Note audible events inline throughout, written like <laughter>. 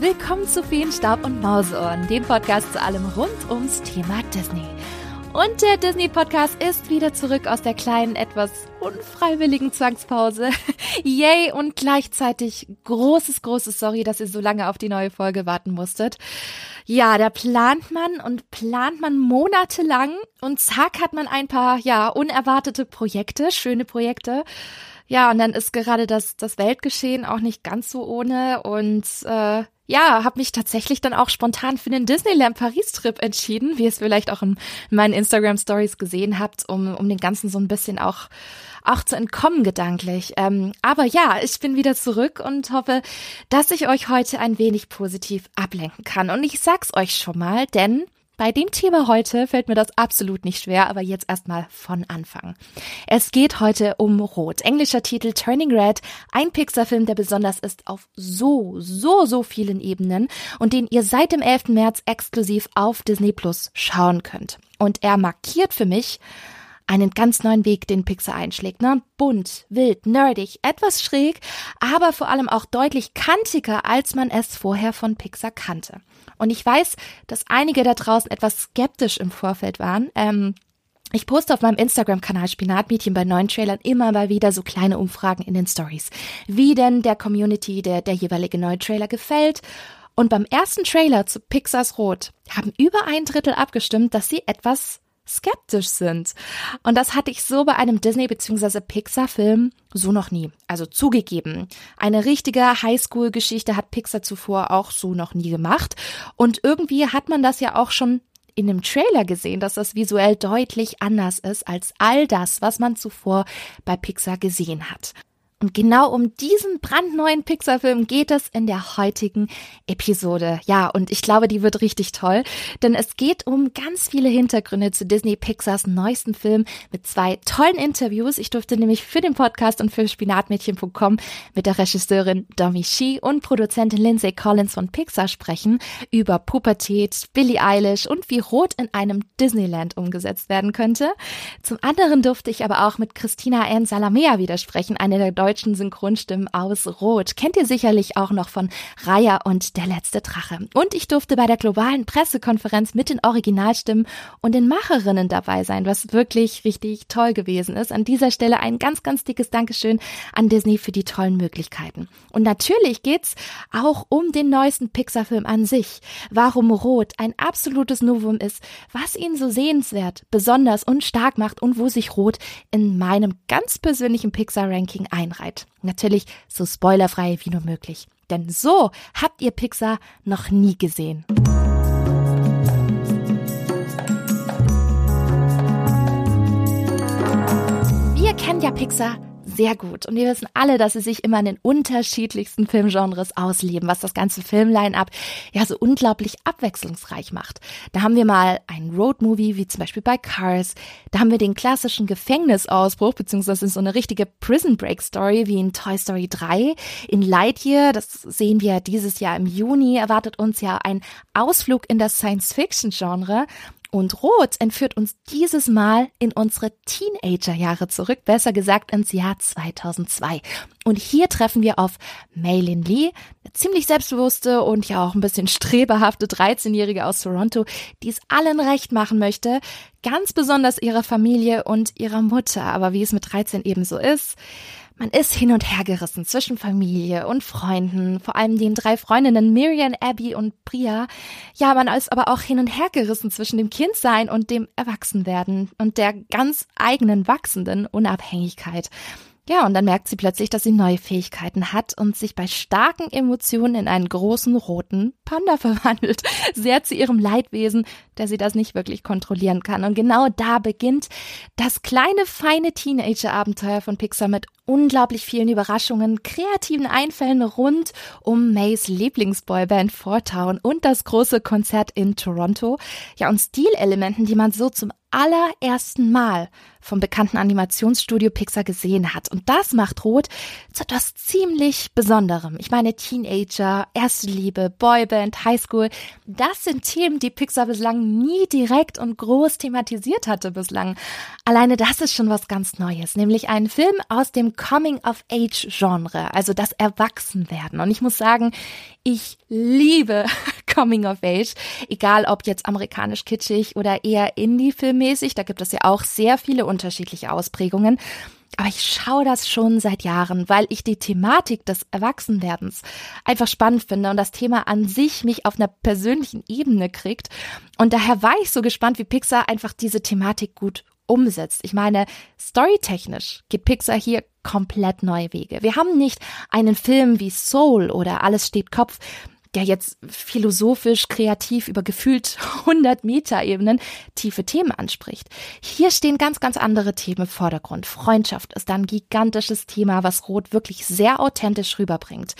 Willkommen zu Feenstaub und Mauseohren, dem Podcast zu allem rund ums Thema Disney. Und der Disney-Podcast ist wieder zurück aus der kleinen, etwas unfreiwilligen Zwangspause. <laughs> Yay! Und gleichzeitig großes, großes Sorry, dass ihr so lange auf die neue Folge warten musstet. Ja, da plant man und plant man monatelang und zack hat man ein paar, ja, unerwartete Projekte, schöne Projekte. Ja, und dann ist gerade das, das Weltgeschehen auch nicht ganz so ohne und äh, ja, habe mich tatsächlich dann auch spontan für den Disneyland Paris-Trip entschieden, wie ihr es vielleicht auch in meinen Instagram-Stories gesehen habt, um, um den Ganzen so ein bisschen auch, auch zu entkommen gedanklich. Ähm, aber ja, ich bin wieder zurück und hoffe, dass ich euch heute ein wenig positiv ablenken kann. Und ich sag's euch schon mal, denn bei dem Thema heute fällt mir das absolut nicht schwer, aber jetzt erstmal von Anfang. Es geht heute um Rot. Englischer Titel Turning Red. Ein Pixar-Film, der besonders ist auf so, so, so vielen Ebenen und den ihr seit dem 11. März exklusiv auf Disney Plus schauen könnt. Und er markiert für mich einen ganz neuen Weg, den Pixar einschlägt. Ne? Bunt, wild, nerdig, etwas schräg, aber vor allem auch deutlich kantiger, als man es vorher von Pixar kannte. Und ich weiß, dass einige da draußen etwas skeptisch im Vorfeld waren. Ähm, ich poste auf meinem Instagram-Kanal Spinatmädchen bei neuen Trailern immer mal wieder so kleine Umfragen in den Stories, wie denn der Community der, der jeweilige neue Trailer gefällt. Und beim ersten Trailer zu Pixars Rot haben über ein Drittel abgestimmt, dass sie etwas skeptisch sind. Und das hatte ich so bei einem Disney- bzw. Pixar-Film so noch nie. Also zugegeben. Eine richtige Highschool-Geschichte hat Pixar zuvor auch so noch nie gemacht. Und irgendwie hat man das ja auch schon in dem Trailer gesehen, dass das visuell deutlich anders ist als all das, was man zuvor bei Pixar gesehen hat. Und genau um diesen brandneuen Pixar-Film geht es in der heutigen Episode. Ja, und ich glaube, die wird richtig toll, denn es geht um ganz viele Hintergründe zu Disney Pixars neuesten Film mit zwei tollen Interviews. Ich durfte nämlich für den Podcast und für Spinatmädchen.com mit der Regisseurin Domi Shi und Produzentin Lindsay Collins von Pixar sprechen über Pubertät, Billie Eilish und wie Rot in einem Disneyland umgesetzt werden könnte. Zum anderen durfte ich aber auch mit Christina Ann Salamea widersprechen, eine der deutschen Synchronstimmen aus Rot. Kennt ihr sicherlich auch noch von Raya und der letzte Drache. Und ich durfte bei der globalen Pressekonferenz mit den Originalstimmen und den Macherinnen dabei sein, was wirklich richtig toll gewesen ist. An dieser Stelle ein ganz, ganz dickes Dankeschön an Disney für die tollen Möglichkeiten. Und natürlich geht's auch um den neuesten Pixar-Film an sich. Warum Rot ein absolutes Novum ist, was ihn so sehenswert, besonders und stark macht und wo sich Rot in meinem ganz persönlichen Pixar-Ranking einreiht bereit. Natürlich so spoilerfrei wie nur möglich. Denn so habt ihr Pixar noch nie gesehen. Wir kennen ja Pixar sehr gut. Und wir wissen alle, dass sie sich immer in den unterschiedlichsten Filmgenres ausleben, was das ganze Filmline-up ja so unglaublich abwechslungsreich macht. Da haben wir mal einen Roadmovie, wie zum Beispiel bei Cars. Da haben wir den klassischen Gefängnisausbruch, beziehungsweise so eine richtige Prison Break Story wie in Toy Story 3. In Lightyear, das sehen wir dieses Jahr im Juni, erwartet uns ja ein Ausflug in das Science-Fiction-Genre. Und Rot entführt uns dieses Mal in unsere Teenagerjahre zurück, besser gesagt ins Jahr 2002. Und hier treffen wir auf Maylin Lee, eine ziemlich selbstbewusste und ja auch ein bisschen strebehafte 13-Jährige aus Toronto, die es allen recht machen möchte, ganz besonders ihrer Familie und ihrer Mutter. Aber wie es mit 13 eben so ist, man ist hin und her gerissen zwischen Familie und Freunden, vor allem den drei Freundinnen Miriam, Abby und Priya. Ja, man ist aber auch hin und her gerissen zwischen dem Kindsein und dem Erwachsenwerden und der ganz eigenen wachsenden Unabhängigkeit. Ja, und dann merkt sie plötzlich, dass sie neue Fähigkeiten hat und sich bei starken Emotionen in einen großen roten Panda <laughs> verwandelt. Sehr zu ihrem Leidwesen, der sie das nicht wirklich kontrollieren kann. Und genau da beginnt das kleine, feine Teenager-Abenteuer von Pixar mit unglaublich vielen Überraschungen, kreativen Einfällen rund um Mays Lieblingsboyband Four Town und das große Konzert in Toronto. Ja, und Stilelementen, die man so zum allerersten Mal vom bekannten Animationsstudio Pixar gesehen hat. Und das macht Rot zu etwas ziemlich Besonderem. Ich meine, Teenager, erste Liebe, Boyband, Highschool, das sind Themen, die Pixar bislang nie direkt und groß thematisiert hatte bislang. Alleine das ist schon was ganz Neues, nämlich ein Film aus dem Coming-of-Age-Genre, also das Erwachsenwerden. Und ich muss sagen, ich liebe <laughs> Coming of Age, egal ob jetzt amerikanisch kitschig oder eher Indie-filmmäßig, da gibt es ja auch sehr viele unterschiedliche Ausprägungen. Aber ich schaue das schon seit Jahren, weil ich die Thematik des Erwachsenwerdens einfach spannend finde und das Thema an sich mich auf einer persönlichen Ebene kriegt. Und daher war ich so gespannt, wie Pixar einfach diese Thematik gut umsetzt. Ich meine, storytechnisch geht Pixar hier komplett neue Wege. Wir haben nicht einen Film wie Soul oder Alles steht Kopf, der jetzt philosophisch, kreativ über gefühlt <laughs> 100 Meter Ebenen tiefe Themen anspricht. Hier stehen ganz, ganz andere Themen im Vordergrund. Freundschaft ist ein gigantisches Thema, was Rot wirklich sehr authentisch rüberbringt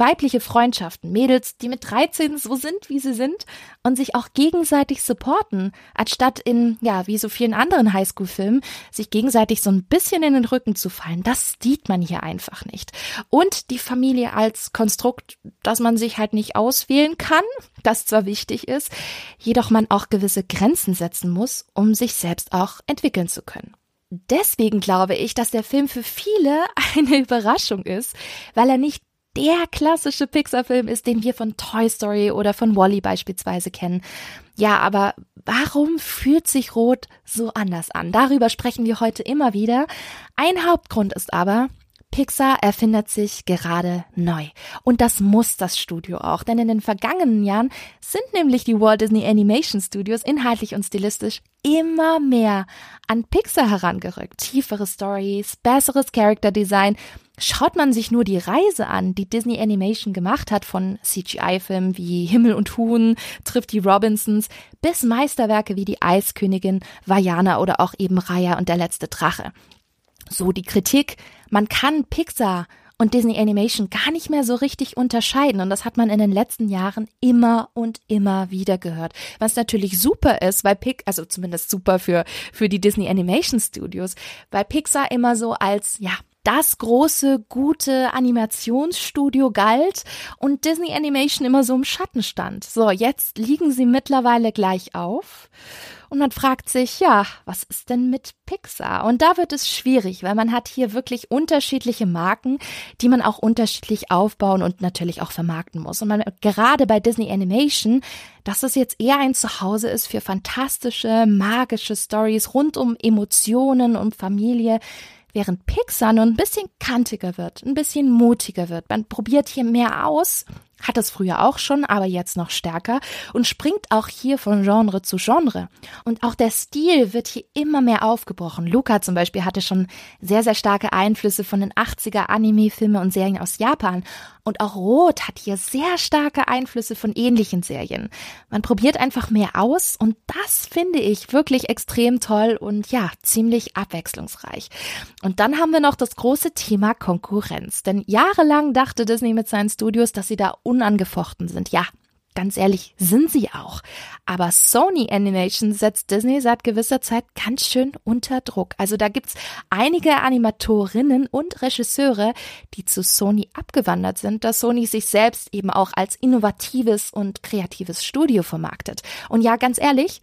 weibliche Freundschaften, Mädels, die mit 13 so sind, wie sie sind und sich auch gegenseitig supporten, anstatt in, ja, wie so vielen anderen Highschool-Filmen, sich gegenseitig so ein bisschen in den Rücken zu fallen. Das sieht man hier einfach nicht. Und die Familie als Konstrukt, dass man sich halt nicht auswählen kann, das zwar wichtig ist, jedoch man auch gewisse Grenzen setzen muss, um sich selbst auch entwickeln zu können. Deswegen glaube ich, dass der Film für viele <laughs> eine Überraschung ist, weil er nicht der klassische Pixar-Film ist, den wir von Toy Story oder von Wally beispielsweise kennen. Ja, aber warum fühlt sich Rot so anders an? Darüber sprechen wir heute immer wieder. Ein Hauptgrund ist aber, Pixar erfindet sich gerade neu. Und das muss das Studio auch, denn in den vergangenen Jahren sind nämlich die Walt Disney Animation Studios inhaltlich und stilistisch immer mehr an Pixar herangerückt. Tiefere Stories, besseres Character Design. Schaut man sich nur die Reise an, die Disney Animation gemacht hat, von CGI-Filmen wie Himmel und Huhn, trifft die Robinsons, bis Meisterwerke wie die Eiskönigin, Vajana oder auch eben Raya und der letzte Drache. So die Kritik, man kann Pixar und Disney Animation gar nicht mehr so richtig unterscheiden. Und das hat man in den letzten Jahren immer und immer wieder gehört. Was natürlich super ist, weil Pixar, also zumindest super für, für die Disney Animation Studios, weil Pixar immer so als, ja, das große, gute Animationsstudio galt und Disney Animation immer so im Schatten stand. So, jetzt liegen sie mittlerweile gleich auf. Und man fragt sich, ja, was ist denn mit Pixar? Und da wird es schwierig, weil man hat hier wirklich unterschiedliche Marken, die man auch unterschiedlich aufbauen und natürlich auch vermarkten muss. Und man gerade bei Disney Animation, dass es jetzt eher ein Zuhause ist für fantastische, magische Stories rund um Emotionen und Familie, während Pixar nur ein bisschen kantiger wird, ein bisschen mutiger wird. Man probiert hier mehr aus hat es früher auch schon, aber jetzt noch stärker und springt auch hier von Genre zu Genre. Und auch der Stil wird hier immer mehr aufgebrochen. Luca zum Beispiel hatte schon sehr, sehr starke Einflüsse von den 80er Anime-Filme und Serien aus Japan. Und auch Rot hat hier sehr starke Einflüsse von ähnlichen Serien. Man probiert einfach mehr aus und das finde ich wirklich extrem toll und ja, ziemlich abwechslungsreich. Und dann haben wir noch das große Thema Konkurrenz. Denn jahrelang dachte Disney mit seinen Studios, dass sie da unangefochten sind. Ja, ganz ehrlich, sind sie auch. Aber Sony Animation setzt Disney seit gewisser Zeit ganz schön unter Druck. Also da gibt's einige Animatorinnen und Regisseure, die zu Sony abgewandert sind, dass Sony sich selbst eben auch als innovatives und kreatives Studio vermarktet. Und ja, ganz ehrlich,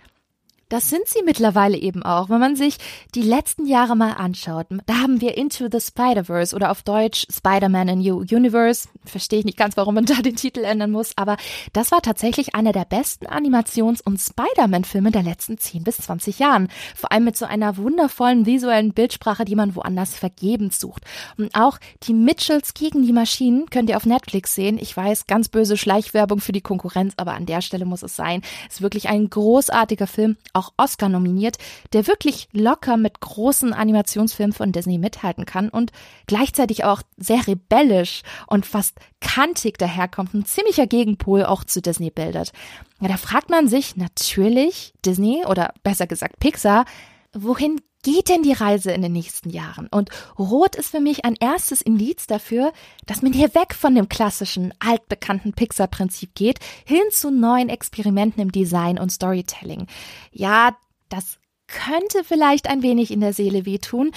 das sind sie mittlerweile eben auch, wenn man sich die letzten Jahre mal anschaut. Da haben wir Into the Spider-Verse oder auf Deutsch Spider-Man in New Universe. Verstehe ich nicht ganz, warum man da den Titel ändern muss, aber das war tatsächlich einer der besten Animations- und Spider-Man-Filme der letzten 10 bis 20 Jahren. Vor allem mit so einer wundervollen visuellen Bildsprache, die man woanders vergebens sucht. Und auch die Mitchells gegen die Maschinen könnt ihr auf Netflix sehen. Ich weiß, ganz böse Schleichwerbung für die Konkurrenz, aber an der Stelle muss es sein. Ist wirklich ein großartiger Film auch Oscar nominiert, der wirklich locker mit großen Animationsfilmen von Disney mithalten kann und gleichzeitig auch sehr rebellisch und fast kantig daherkommt, ein ziemlicher Gegenpol auch zu Disney bildet. Ja, da fragt man sich natürlich Disney oder besser gesagt Pixar, wohin geht denn die Reise in den nächsten Jahren? Und Rot ist für mich ein erstes Indiz dafür, dass man hier weg von dem klassischen, altbekannten Pixar-Prinzip geht, hin zu neuen Experimenten im Design und Storytelling. Ja, das könnte vielleicht ein wenig in der Seele wehtun,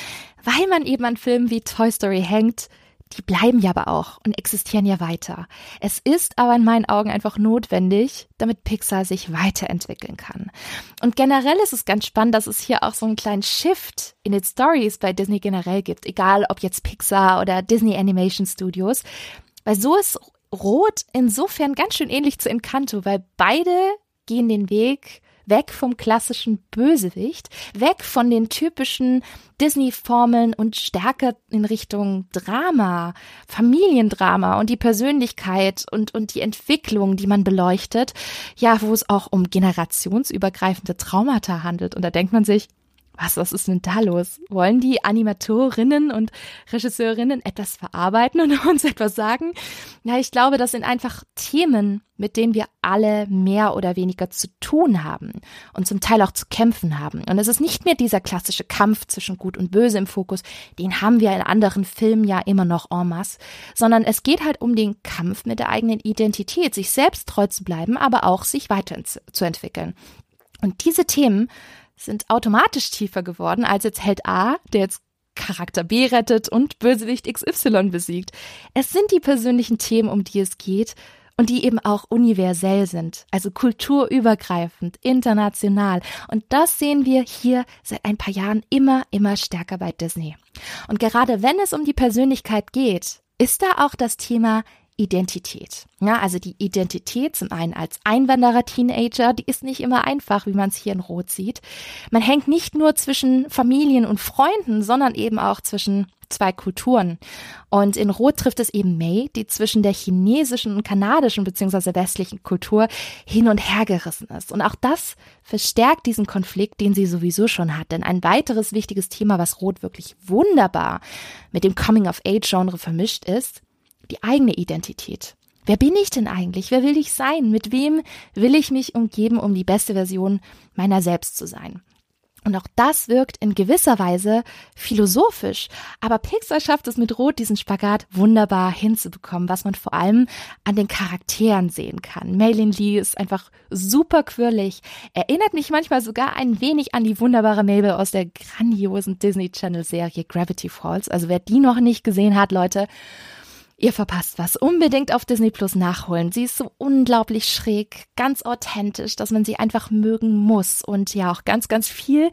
weil man eben an Filmen wie Toy Story hängt, die bleiben ja aber auch und existieren ja weiter. Es ist aber in meinen Augen einfach notwendig, damit Pixar sich weiterentwickeln kann. Und generell ist es ganz spannend, dass es hier auch so einen kleinen Shift in den Stories bei Disney generell gibt, egal ob jetzt Pixar oder Disney Animation Studios, weil so ist Rot insofern ganz schön ähnlich zu Encanto, weil beide gehen den Weg weg vom klassischen Bösewicht, weg von den typischen Disney-Formeln und stärker in Richtung Drama, Familiendrama und die Persönlichkeit und, und die Entwicklung, die man beleuchtet. Ja, wo es auch um generationsübergreifende Traumata handelt. Und da denkt man sich, was, was ist denn da los? Wollen die Animatorinnen und Regisseurinnen etwas verarbeiten und <laughs> uns etwas sagen? Ja, ich glaube, das sind einfach Themen, mit denen wir alle mehr oder weniger zu tun haben und zum Teil auch zu kämpfen haben. Und es ist nicht mehr dieser klassische Kampf zwischen Gut und Böse im Fokus, den haben wir in anderen Filmen ja immer noch en masse, sondern es geht halt um den Kampf mit der eigenen Identität, sich selbst treu zu bleiben, aber auch sich weiterzuentwickeln. Und diese Themen sind automatisch tiefer geworden als jetzt Held A, der jetzt Charakter B rettet und Bösewicht XY besiegt. Es sind die persönlichen Themen, um die es geht und die eben auch universell sind, also kulturübergreifend, international. Und das sehen wir hier seit ein paar Jahren immer, immer stärker bei Disney. Und gerade wenn es um die Persönlichkeit geht, ist da auch das Thema Identität. Ja, also die Identität zum einen als Einwanderer Teenager, die ist nicht immer einfach, wie man es hier in Rot sieht. Man hängt nicht nur zwischen Familien und Freunden, sondern eben auch zwischen zwei Kulturen. Und in Rot trifft es eben May, die zwischen der chinesischen und kanadischen bzw. westlichen Kultur hin und her gerissen ist. Und auch das verstärkt diesen Konflikt, den sie sowieso schon hat. Denn ein weiteres wichtiges Thema, was Rot wirklich wunderbar mit dem Coming-of-Age-Genre vermischt ist, die eigene Identität. Wer bin ich denn eigentlich? Wer will ich sein? Mit wem will ich mich umgeben, um die beste Version meiner selbst zu sein? Und auch das wirkt in gewisser Weise philosophisch. Aber Pixar schafft es mit Rot, diesen Spagat wunderbar hinzubekommen, was man vor allem an den Charakteren sehen kann. Maylin Lee ist einfach super quirlig, erinnert mich manchmal sogar ein wenig an die wunderbare Mabel aus der grandiosen Disney Channel Serie Gravity Falls. Also wer die noch nicht gesehen hat, Leute, Ihr verpasst was. Unbedingt auf Disney Plus nachholen. Sie ist so unglaublich schräg, ganz authentisch, dass man sie einfach mögen muss und ja auch ganz, ganz viel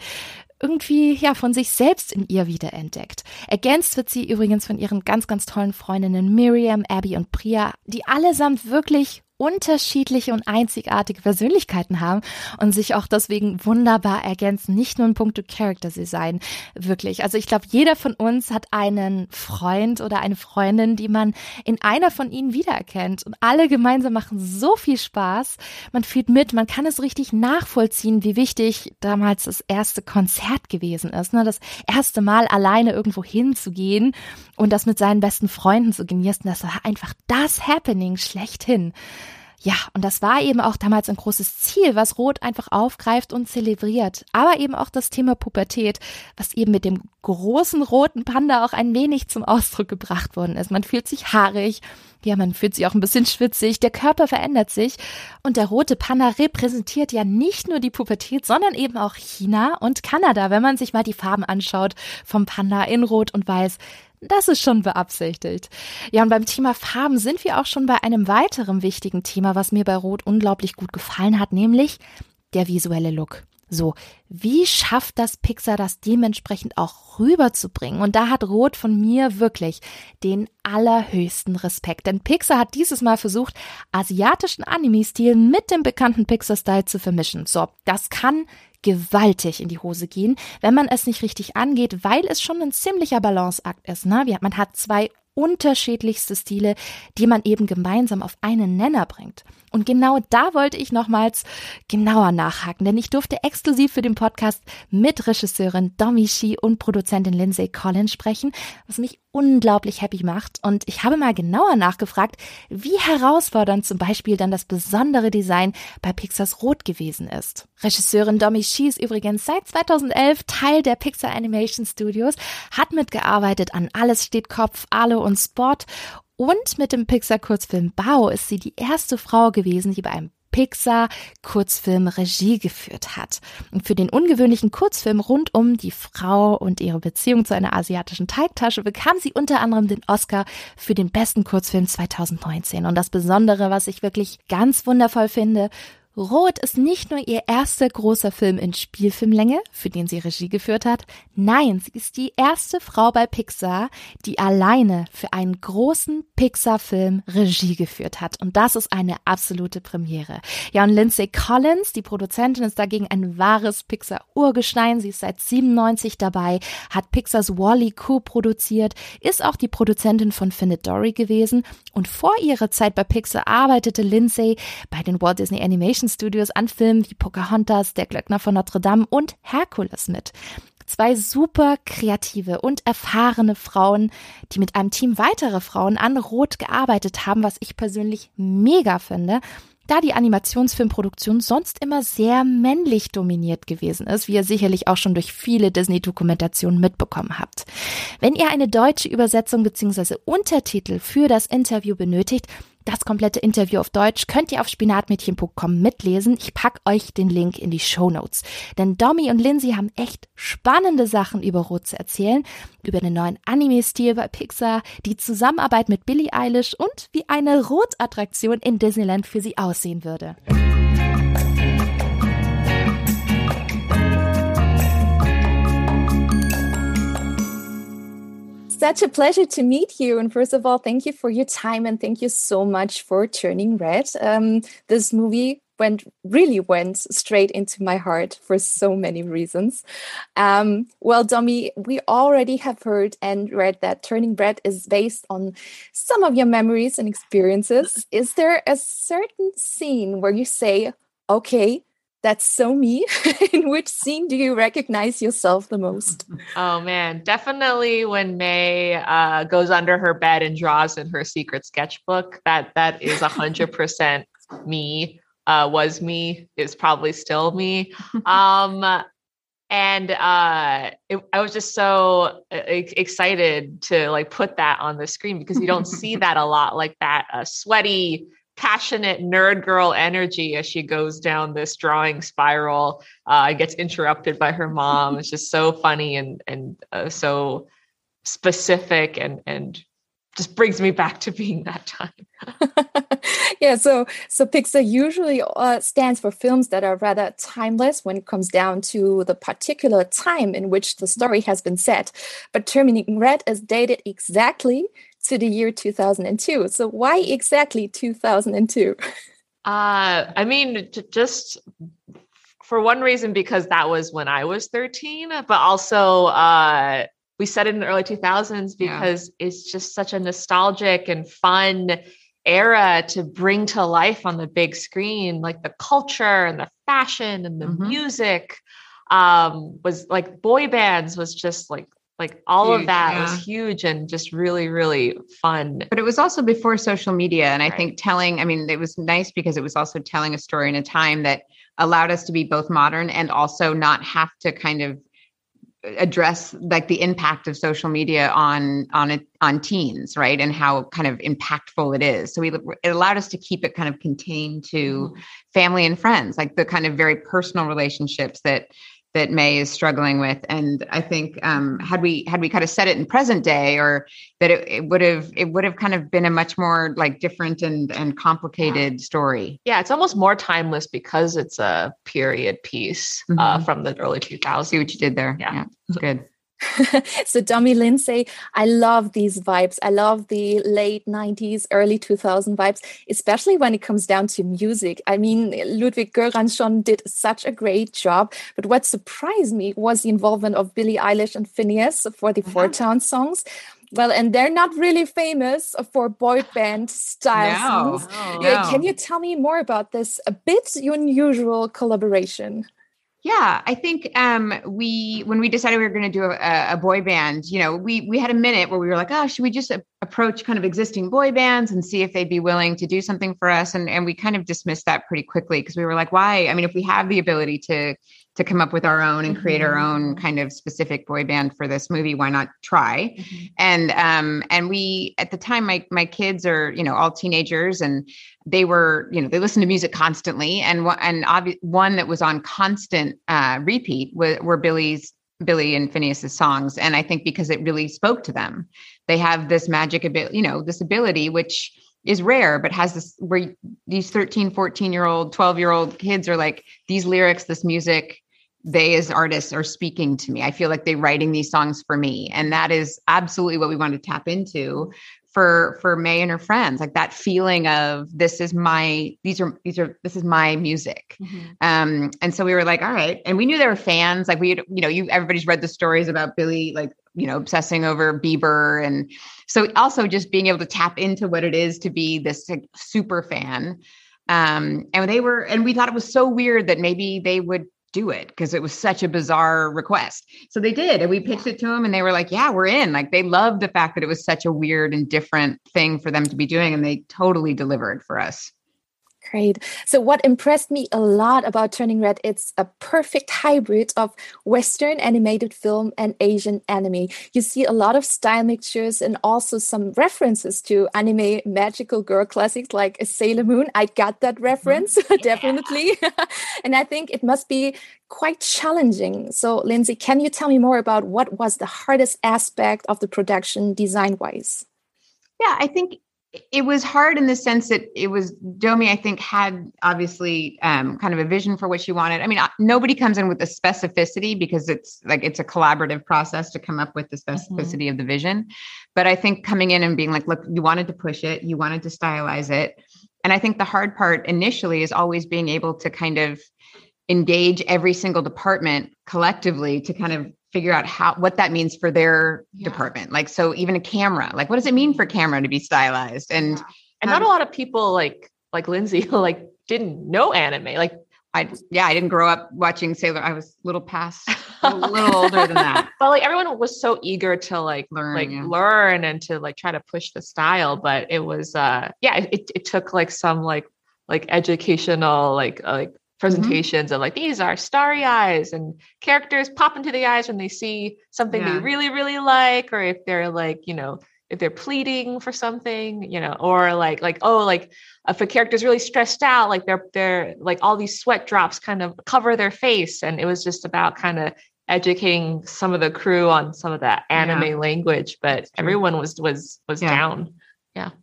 irgendwie ja von sich selbst in ihr wiederentdeckt. Ergänzt wird sie übrigens von ihren ganz, ganz tollen Freundinnen Miriam, Abby und Priya, die allesamt wirklich unterschiedliche und einzigartige Persönlichkeiten haben und sich auch deswegen wunderbar ergänzen, nicht nur in puncto Character Design, wirklich. Also ich glaube, jeder von uns hat einen Freund oder eine Freundin, die man in einer von ihnen wiedererkennt und alle gemeinsam machen so viel Spaß. Man fühlt mit, man kann es richtig nachvollziehen, wie wichtig damals das erste Konzert gewesen ist, ne? das erste Mal alleine irgendwo hinzugehen und das mit seinen besten Freunden zu genießen. Das war einfach das Happening schlechthin. Ja, und das war eben auch damals ein großes Ziel, was Rot einfach aufgreift und zelebriert. Aber eben auch das Thema Pubertät, was eben mit dem großen roten Panda auch ein wenig zum Ausdruck gebracht worden ist. Man fühlt sich haarig, ja, man fühlt sich auch ein bisschen schwitzig, der Körper verändert sich und der rote Panda repräsentiert ja nicht nur die Pubertät, sondern eben auch China und Kanada, wenn man sich mal die Farben anschaut vom Panda in Rot und Weiß. Das ist schon beabsichtigt. Ja, und beim Thema Farben sind wir auch schon bei einem weiteren wichtigen Thema, was mir bei Rot unglaublich gut gefallen hat, nämlich der visuelle Look. So, wie schafft das Pixar das dementsprechend auch rüberzubringen? Und da hat Rot von mir wirklich den allerhöchsten Respekt. Denn Pixar hat dieses Mal versucht, asiatischen Anime-Stil mit dem bekannten Pixar-Style zu vermischen. So, das kann gewaltig in die Hose gehen, wenn man es nicht richtig angeht, weil es schon ein ziemlicher Balanceakt ist. Ne? Man hat zwei unterschiedlichste Stile, die man eben gemeinsam auf einen Nenner bringt. Und genau da wollte ich nochmals genauer nachhaken, denn ich durfte exklusiv für den Podcast mit Regisseurin Domi Shi und Produzentin Lindsay Collins sprechen, was mich unglaublich happy macht. Und ich habe mal genauer nachgefragt, wie herausfordernd zum Beispiel dann das besondere Design bei Pixars Rot gewesen ist. Regisseurin Domi Shi ist übrigens seit 2011 Teil der Pixar Animation Studios, hat mitgearbeitet an Alles steht Kopf, Alu und Spot und mit dem Pixar-Kurzfilm Bao ist sie die erste Frau gewesen, die bei einem Pixar Kurzfilm Regie geführt hat. Und für den ungewöhnlichen Kurzfilm rund um die Frau und ihre Beziehung zu einer asiatischen Teigtasche bekam sie unter anderem den Oscar für den besten Kurzfilm 2019. Und das Besondere, was ich wirklich ganz wundervoll finde, Rot ist nicht nur ihr erster großer Film in Spielfilmlänge, für den sie Regie geführt hat. Nein, sie ist die erste Frau bei Pixar, die alleine für einen großen Pixar-Film Regie geführt hat. Und das ist eine absolute Premiere. Ja, und Lindsay Collins, die Produzentin, ist dagegen ein wahres Pixar-Urgestein. Sie ist seit 97 dabei, hat Pixars Wally co-produziert, ist auch die Produzentin von Findet Dory gewesen. Und vor ihrer Zeit bei Pixar arbeitete Lindsay bei den Walt Disney Animation Animation Studios an Filmen wie Pocahontas, Der Glöckner von Notre Dame und Herkules mit. Zwei super kreative und erfahrene Frauen, die mit einem Team weiterer Frauen an Rot gearbeitet haben, was ich persönlich mega finde da die Animationsfilmproduktion sonst immer sehr männlich dominiert gewesen ist, wie ihr sicherlich auch schon durch viele Disney-Dokumentationen mitbekommen habt. Wenn ihr eine deutsche Übersetzung bzw. Untertitel für das Interview benötigt, das komplette Interview auf Deutsch könnt ihr auf spinatmädchen.com mitlesen. Ich pack euch den Link in die Show Notes. Denn Domi und Lindsay haben echt spannende Sachen über Rot zu erzählen, über den neuen Anime-Stil bei Pixar, die Zusammenarbeit mit Billie Eilish und wie eine Rot-Attraktion in Disneyland für sie aussehen würde. Such a pleasure to meet you. And first of all, thank you for your time and thank you so much for turning red. Um, this movie went really went straight into my heart for so many reasons. Um, well, Domi, we already have heard and read that Turning Red is based on some of your memories and experiences. Is there a certain scene where you say, okay, that's so me. <laughs> In which scene do you recognize yourself the most? Oh man, definitely when May uh, goes under her bed and draws in her secret sketchbook. That that is a hundred percent me. Uh, was me is probably still me. <laughs> Um, and uh, it, I was just so uh, excited to like put that on the screen because you don't see that a lot, like that uh, sweaty passionate nerd girl energy as she goes down this drawing spiral. Uh, gets interrupted by her mom. It's just so funny and and uh, so specific and and just brings me back to being that time. <laughs> Yeah so so pixar usually uh, stands for films that are rather timeless when it comes down to the particular time in which the story has been set. But terminating red is dated exactly to the year 2002. So why exactly 2002? <laughs> Uh, I mean, just for one reason, because that was when I was 13, but also uh, we said it in the early 2000s because yeah. it's just such a nostalgic and fun era to bring to life on the big screen, like the culture and the fashion and the mm-hmm. music um, was like boy bands was just like like all huge, of that yeah. was huge and just really really fun but it was also before social media and i think telling i mean it was nice because it was also telling a story in a time that allowed us to be both modern and also not have to kind of address like the impact of social media on on it on teens right and how kind of impactful it is so we it allowed us to keep it kind of contained to mm-hmm. family and friends like the kind of very personal relationships that that May is struggling with. And I think um, had we had we kind of set it in present day, or that it, it would have it would have kind of been a much more like different and and complicated yeah. story. Yeah, it's almost more timeless because it's a period piece uh, mm-hmm. uh, from the early 2000s. See what you did there. Yeah, yeah it's good. <laughs> so Domi Lindsay, I love these vibes. I love the late 90s, early 2000 vibes, especially when it comes down to music. I mean, Ludwig Göransson did such a great job. But what surprised me was the involvement of Billie Eilish and Phineas for the Four Town songs. Well, and they're not really famous for boy band style no, songs. No, no. Can you tell me more about this a bit unusual collaboration? Yeah, I think um, we when we decided we were going to do a, a, boy band, you know, we we had a minute where we were like, oh, should we just a- approach kind of existing boy bands and see if they'd be willing to do something for us? And and we kind of dismissed that pretty quickly because we were like, why? I mean, if we have the ability to to come up with our own and create our own Mhm. kind of specific boy band for this movie. Why not try? and um and we at the time my my kids are you know all teenagers and they were you know they listen to music constantly and and obvi- one that was on constant uh repeat were, were billy's billy and phineas's songs and i think because it really spoke to them they have this magic ability you know this ability which is rare but has this where these 13 14 year old 12 year old kids are like these lyrics this music they as artists are speaking to me. I feel like they're writing these songs for me. And that is absolutely what we want to tap into for for May and her friends. Like that feeling of this is my these are these are this is my music. Um and so we were like, all right. And we knew there were fans. Like we had, you know, you everybody's read the stories about Billy like, you know, obsessing over Bieber and so also just being able to tap into what it is to be this like, super fan. Um and they were and we thought it was so weird that maybe they would do it because it was such a bizarre request. So they did. And we pitched it to them and they were like, yeah, we're in. Like they loved the fact that it was such a weird and different thing for them to be doing. And they totally delivered for us. Great. So what impressed me a lot about Turning Red, it's a perfect hybrid of Western animated film and Asian anime. You see a lot of style mixtures and also some references to anime magical girl classics like Sailor Moon. I got that mm-hmm. reference, <laughs> definitely. <laughs> and I think it must be quite challenging. So Lindsay, can you tell me more about what was the hardest aspect of the production design-wise? Yeah, I think it was hard in the sense that it was Domi, I think, had obviously um, kind of a vision for what she wanted. I mean, nobody comes in with the specificity because it's like it's a collaborative process to come up with the specificity of the vision. But I think coming in and being like, look, you wanted to push it, you wanted to stylize it. And I think the hard part initially is always being able to kind of engage every single department collectively to kind of figure out how what that means for their Yeah. department. Like so even a camera, like what does it mean for camera to be stylized? And And not a lot of people like like Lindsay <laughs> like didn't know anime. Like I yeah, I didn't grow up watching Sailor. I was a little past <laughs> a little older than that. <laughs> but like everyone was so eager to like Learn, like yeah. learn and to like try to push the style but it was uh yeah it, it took like some like like educational like uh, like Mm-hmm. presentations of like these are starry eyes and characters pop into the eyes when they see something Yeah. they really really like or if they're like you know if they're pleading for something you know or like like oh like if a character's really stressed out like they're they're like all these sweat drops kind of cover their face and it was just about kind of educating some of the crew on some of that anime language but everyone was was was down. Yeah. down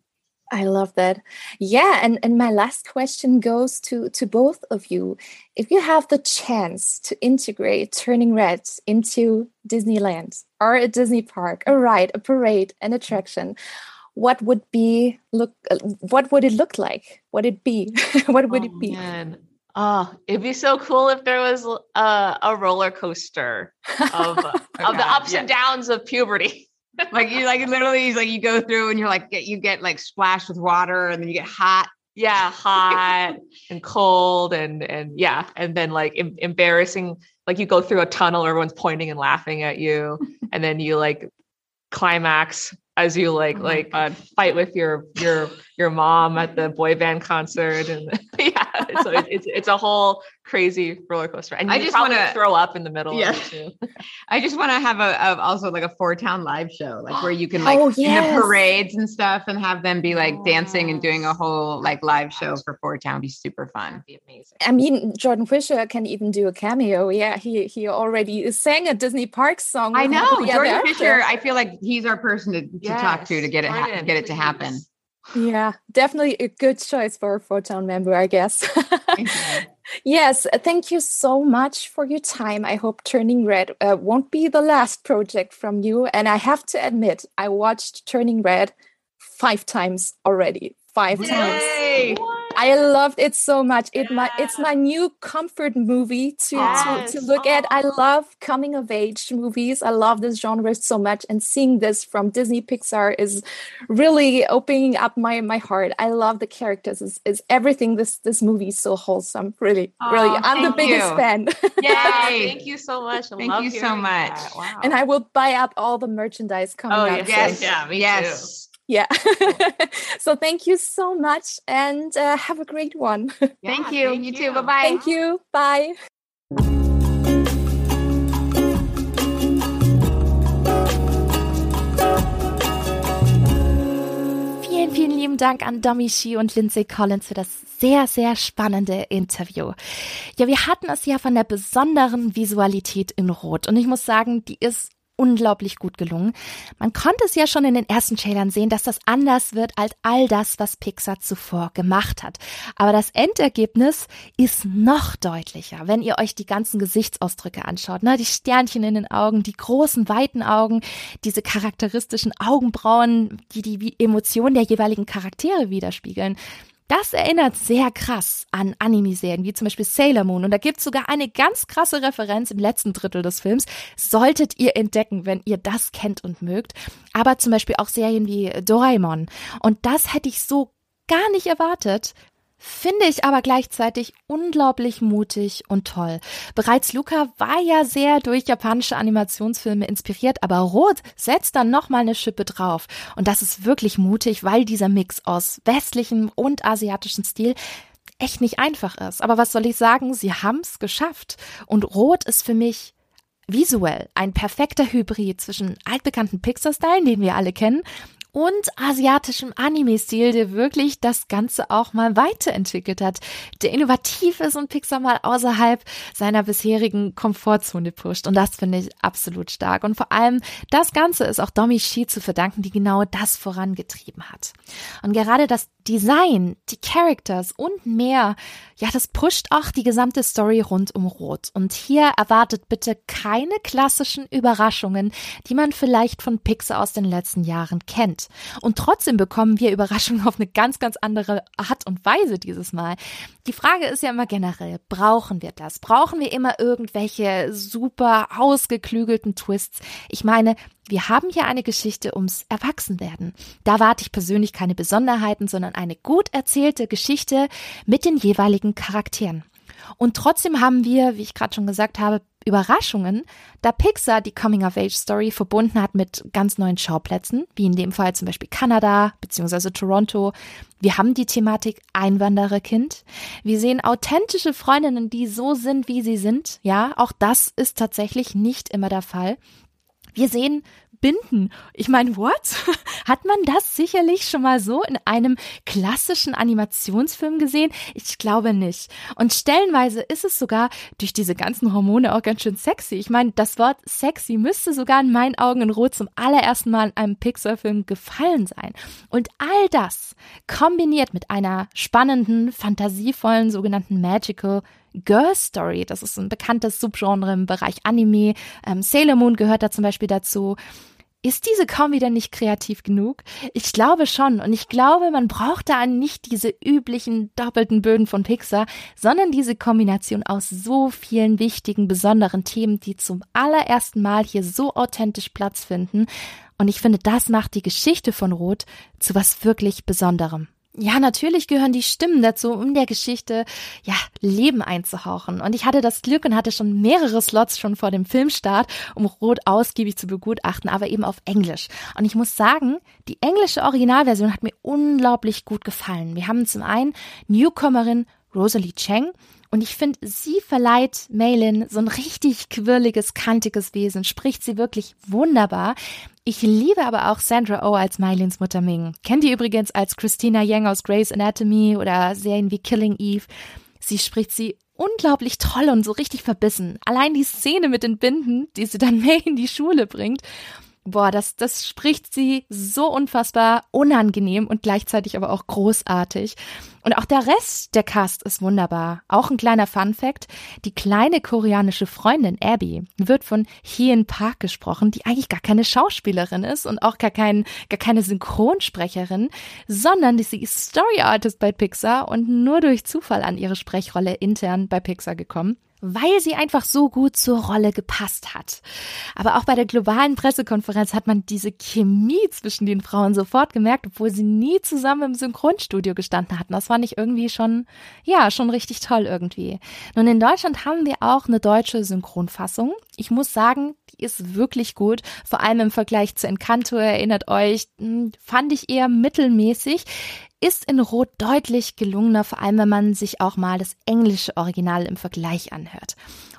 I love that. Yeah, and and my last question goes to to both of you. If you have the chance to integrate Turning Red into Disneyland or a Disney park, a ride, a parade, an attraction, what would be look uh, what would it look like? What it be? <laughs> what would Oh, it be? man. Oh, it'd be so cool if there was a, a roller coaster of, <laughs> of the God, ups yeah. and downs of puberty. Like you like literally like you go through and you're like get you get like splashed with water and then you get hot. Yeah, hot and cold and and yeah, and then like em- embarrassing. Like you go through a tunnel, everyone's pointing and laughing at you, <laughs> and then you like climax as you like Oh like uh, fight with your your your mom at the boy band concert, and <laughs> yeah, so it, it's it's a whole crazy roller coaster. And I just wanna- throw up in the middle. Yeah. of it too. <laughs> I just want to have a, a also like a four town live show, like where you can like Oh, yes. the parades and stuff and have them be like dancing and doing a whole like live show for four town. Be super fun. be amazing. I mean, Jordan Fisher can even do a cameo. Yeah, he he already sang a Disney Park song. I <laughs> know Jordan Fisher. I feel like he's our person to, to talk to to get it ha- get it to happen. Please. Yeah, definitely a good choice for a four town member, I guess. <laughs> yes, uh, thank you so much for your time. I hope Turning Red uh, won't be the last project from you. And I have to admit, I watched Turning Red five times already. Five times. Yay! I loved it so much. It my it's my new comfort movie to, to Yes. to look at. I oh. love coming of age movies. I love this genre so much, and seeing this from Disney Pixar is really opening up my my heart. I love the characters. Is is everything this this movie is so wholesome. Really, really. Oh, I'm the biggest you. fan, Yeah, Yay! <laughs> thank you so much. I Thank love you so much. Wow. and I will buy up all the merchandise coming Oh, up. yes. so- Yeah, me yes. Yeah. <laughs> so thank you so much and uh, have a great one. <laughs> Yeah, thank you. Thank you, you too. Bye bye. Thank you. Bye. Vielen, vielen lieben Dank an Domi Shi und Lindsay Collins für das sehr, sehr spannende Interview. Ja, wir hatten es ja von der besonderen Visualität in Rot und ich muss sagen, die ist unglaublich gut gelungen. Man konnte es ja schon in den ersten Trailern sehen, dass das anders wird als all das, was Pixar zuvor gemacht hat. Aber das Endergebnis ist noch deutlicher, wenn ihr euch die ganzen Gesichtsausdrücke anschaut. Ne? Die Sternchen in den Augen, die großen, weiten Augen, diese charakteristischen Augenbrauen, die die Emotionen der jeweiligen Charaktere widerspiegeln. Das erinnert sehr krass an Anime-Serien, wie zum Beispiel Sailor Moon. Und da gibt es sogar eine ganz krasse Referenz im letzten Drittel des Films. Solltet ihr entdecken, wenn ihr das kennt und mögt. Aber zum Beispiel auch Serien wie Doraemon. Und das hätte ich so gar nicht erwartet, Finde ich aber gleichzeitig unglaublich mutig und toll. Bereits Luca war ja sehr durch japanische Animationsfilme inspiriert, aber Rot setzt dann nochmal eine Schippe drauf. Und das ist wirklich mutig, weil dieser Mix aus westlichem und asiatischem Stil echt nicht einfach ist. Aber was soll ich sagen? Sie haben's geschafft. Und Rot ist für mich visuell ein perfekter Hybrid zwischen altbekannten Pixar-Stylen, den wir alle kennen, und asiatischem Anime-Stil, der wirklich das Ganze auch mal weiterentwickelt hat, der innovativ ist und Pixar mal außerhalb seiner bisherigen Komfortzone pusht. Und das finde ich absolut stark. Und vor allem das Ganze ist auch Domi Shi zu verdanken, die genau das vorangetrieben hat. Und gerade das Design, die Characters und mehr, ja, das pusht auch die gesamte Story rund um Rot. Und hier erwartet bitte keine klassischen Überraschungen, die man vielleicht von Pixar aus den letzten Jahren kennt. Und trotzdem bekommen wir Überraschungen auf eine ganz, ganz andere Art und Weise dieses Mal. Die Frage ist ja immer generell, brauchen wir das? Brauchen wir immer irgendwelche super ausgeklügelten Twists? Ich meine, wir haben hier eine Geschichte ums Erwachsenwerden. Da warte ich persönlich keine Besonderheiten, sondern eine gut erzählte Geschichte mit den jeweiligen Charakteren. Und trotzdem haben wir, wie ich gerade schon gesagt habe, Überraschungen, da Pixar die Coming-of-Age-Story verbunden hat mit ganz neuen Schauplätzen, wie in dem Fall zum Beispiel Kanada bzw. Toronto. Wir haben die Thematik Einwandererkind. Wir sehen authentische Freundinnen, die so sind, wie sie sind. Ja, auch das ist tatsächlich nicht immer der Fall. Wir sehen Binden. Ich meine, what? <laughs> Hat man das sicherlich schon mal so in einem klassischen Animationsfilm gesehen? Ich glaube nicht. Und stellenweise ist es sogar durch diese ganzen Hormone auch ganz schön sexy. Ich meine, das Wort sexy müsste sogar in meinen Augen in Rot zum allerersten Mal in einem Pixar-Film gefallen sein. Und all das kombiniert mit einer spannenden, fantasievollen sogenannten Magical Girl Story. Das ist ein bekanntes Subgenre im Bereich Anime. Ähm, Sailor Moon gehört da zum Beispiel dazu. Ist diese Kombi denn nicht kreativ genug? Ich glaube schon. Und ich glaube, man braucht da nicht diese üblichen doppelten Böden von Pixar, sondern diese Kombination aus so vielen wichtigen, besonderen Themen, die zum allerersten Mal hier so authentisch Platz finden. Und ich finde, das macht die Geschichte von Rot zu was wirklich Besonderem. Ja, natürlich gehören die Stimmen dazu, um der Geschichte ja Leben einzuhauchen. Und ich hatte das Glück und hatte schon mehrere Slots schon vor dem Filmstart, um Rot ausgiebig zu begutachten, aber eben auf Englisch. Und ich muss sagen, die englische Originalversion hat mir unglaublich gut gefallen. Wir haben zum einen Newcomerin Rosalie Cheng und ich finde, sie verleiht Maylin so ein richtig quirliges, kantiges Wesen, spricht sie wirklich wunderbar. Ich liebe aber auch Sandra Oh als Mylins Mutter Ming. Kennt ihr übrigens als Christina Yang aus Grey's Anatomy oder Serien wie Killing Eve. Sie spricht sie unglaublich toll und so richtig verbissen. Allein die Szene mit den Binden, die sie dann <laughs> May in die Schule bringt boah, das, das spricht sie so unfassbar unangenehm und gleichzeitig aber auch großartig. Und auch der Rest der Cast ist wunderbar. Auch ein kleiner Fun Fact. Die kleine koreanische Freundin Abby wird von Hien Park gesprochen, die eigentlich gar keine Schauspielerin ist und auch gar, kein, gar keine Synchronsprecherin, sondern sie ist Story Artist bei Pixar und nur durch Zufall an ihre Sprechrolle intern bei Pixar gekommen weil sie einfach so gut zur Rolle gepasst hat. Aber auch bei der globalen Pressekonferenz hat man diese Chemie zwischen den Frauen sofort gemerkt, obwohl sie nie zusammen im Synchronstudio gestanden hatten. Das fand ich irgendwie schon, ja, schon richtig toll irgendwie. Nun, in Deutschland haben wir auch eine deutsche Synchronfassung. Ich muss sagen, die ist wirklich gut. Vor allem im Vergleich zu Encanto, erinnert euch, hm, fand ich eher mittelmäßig ist in Rot deutlich gelungener, vor allem wenn man sich auch mal das englische Original im Vergleich anhört.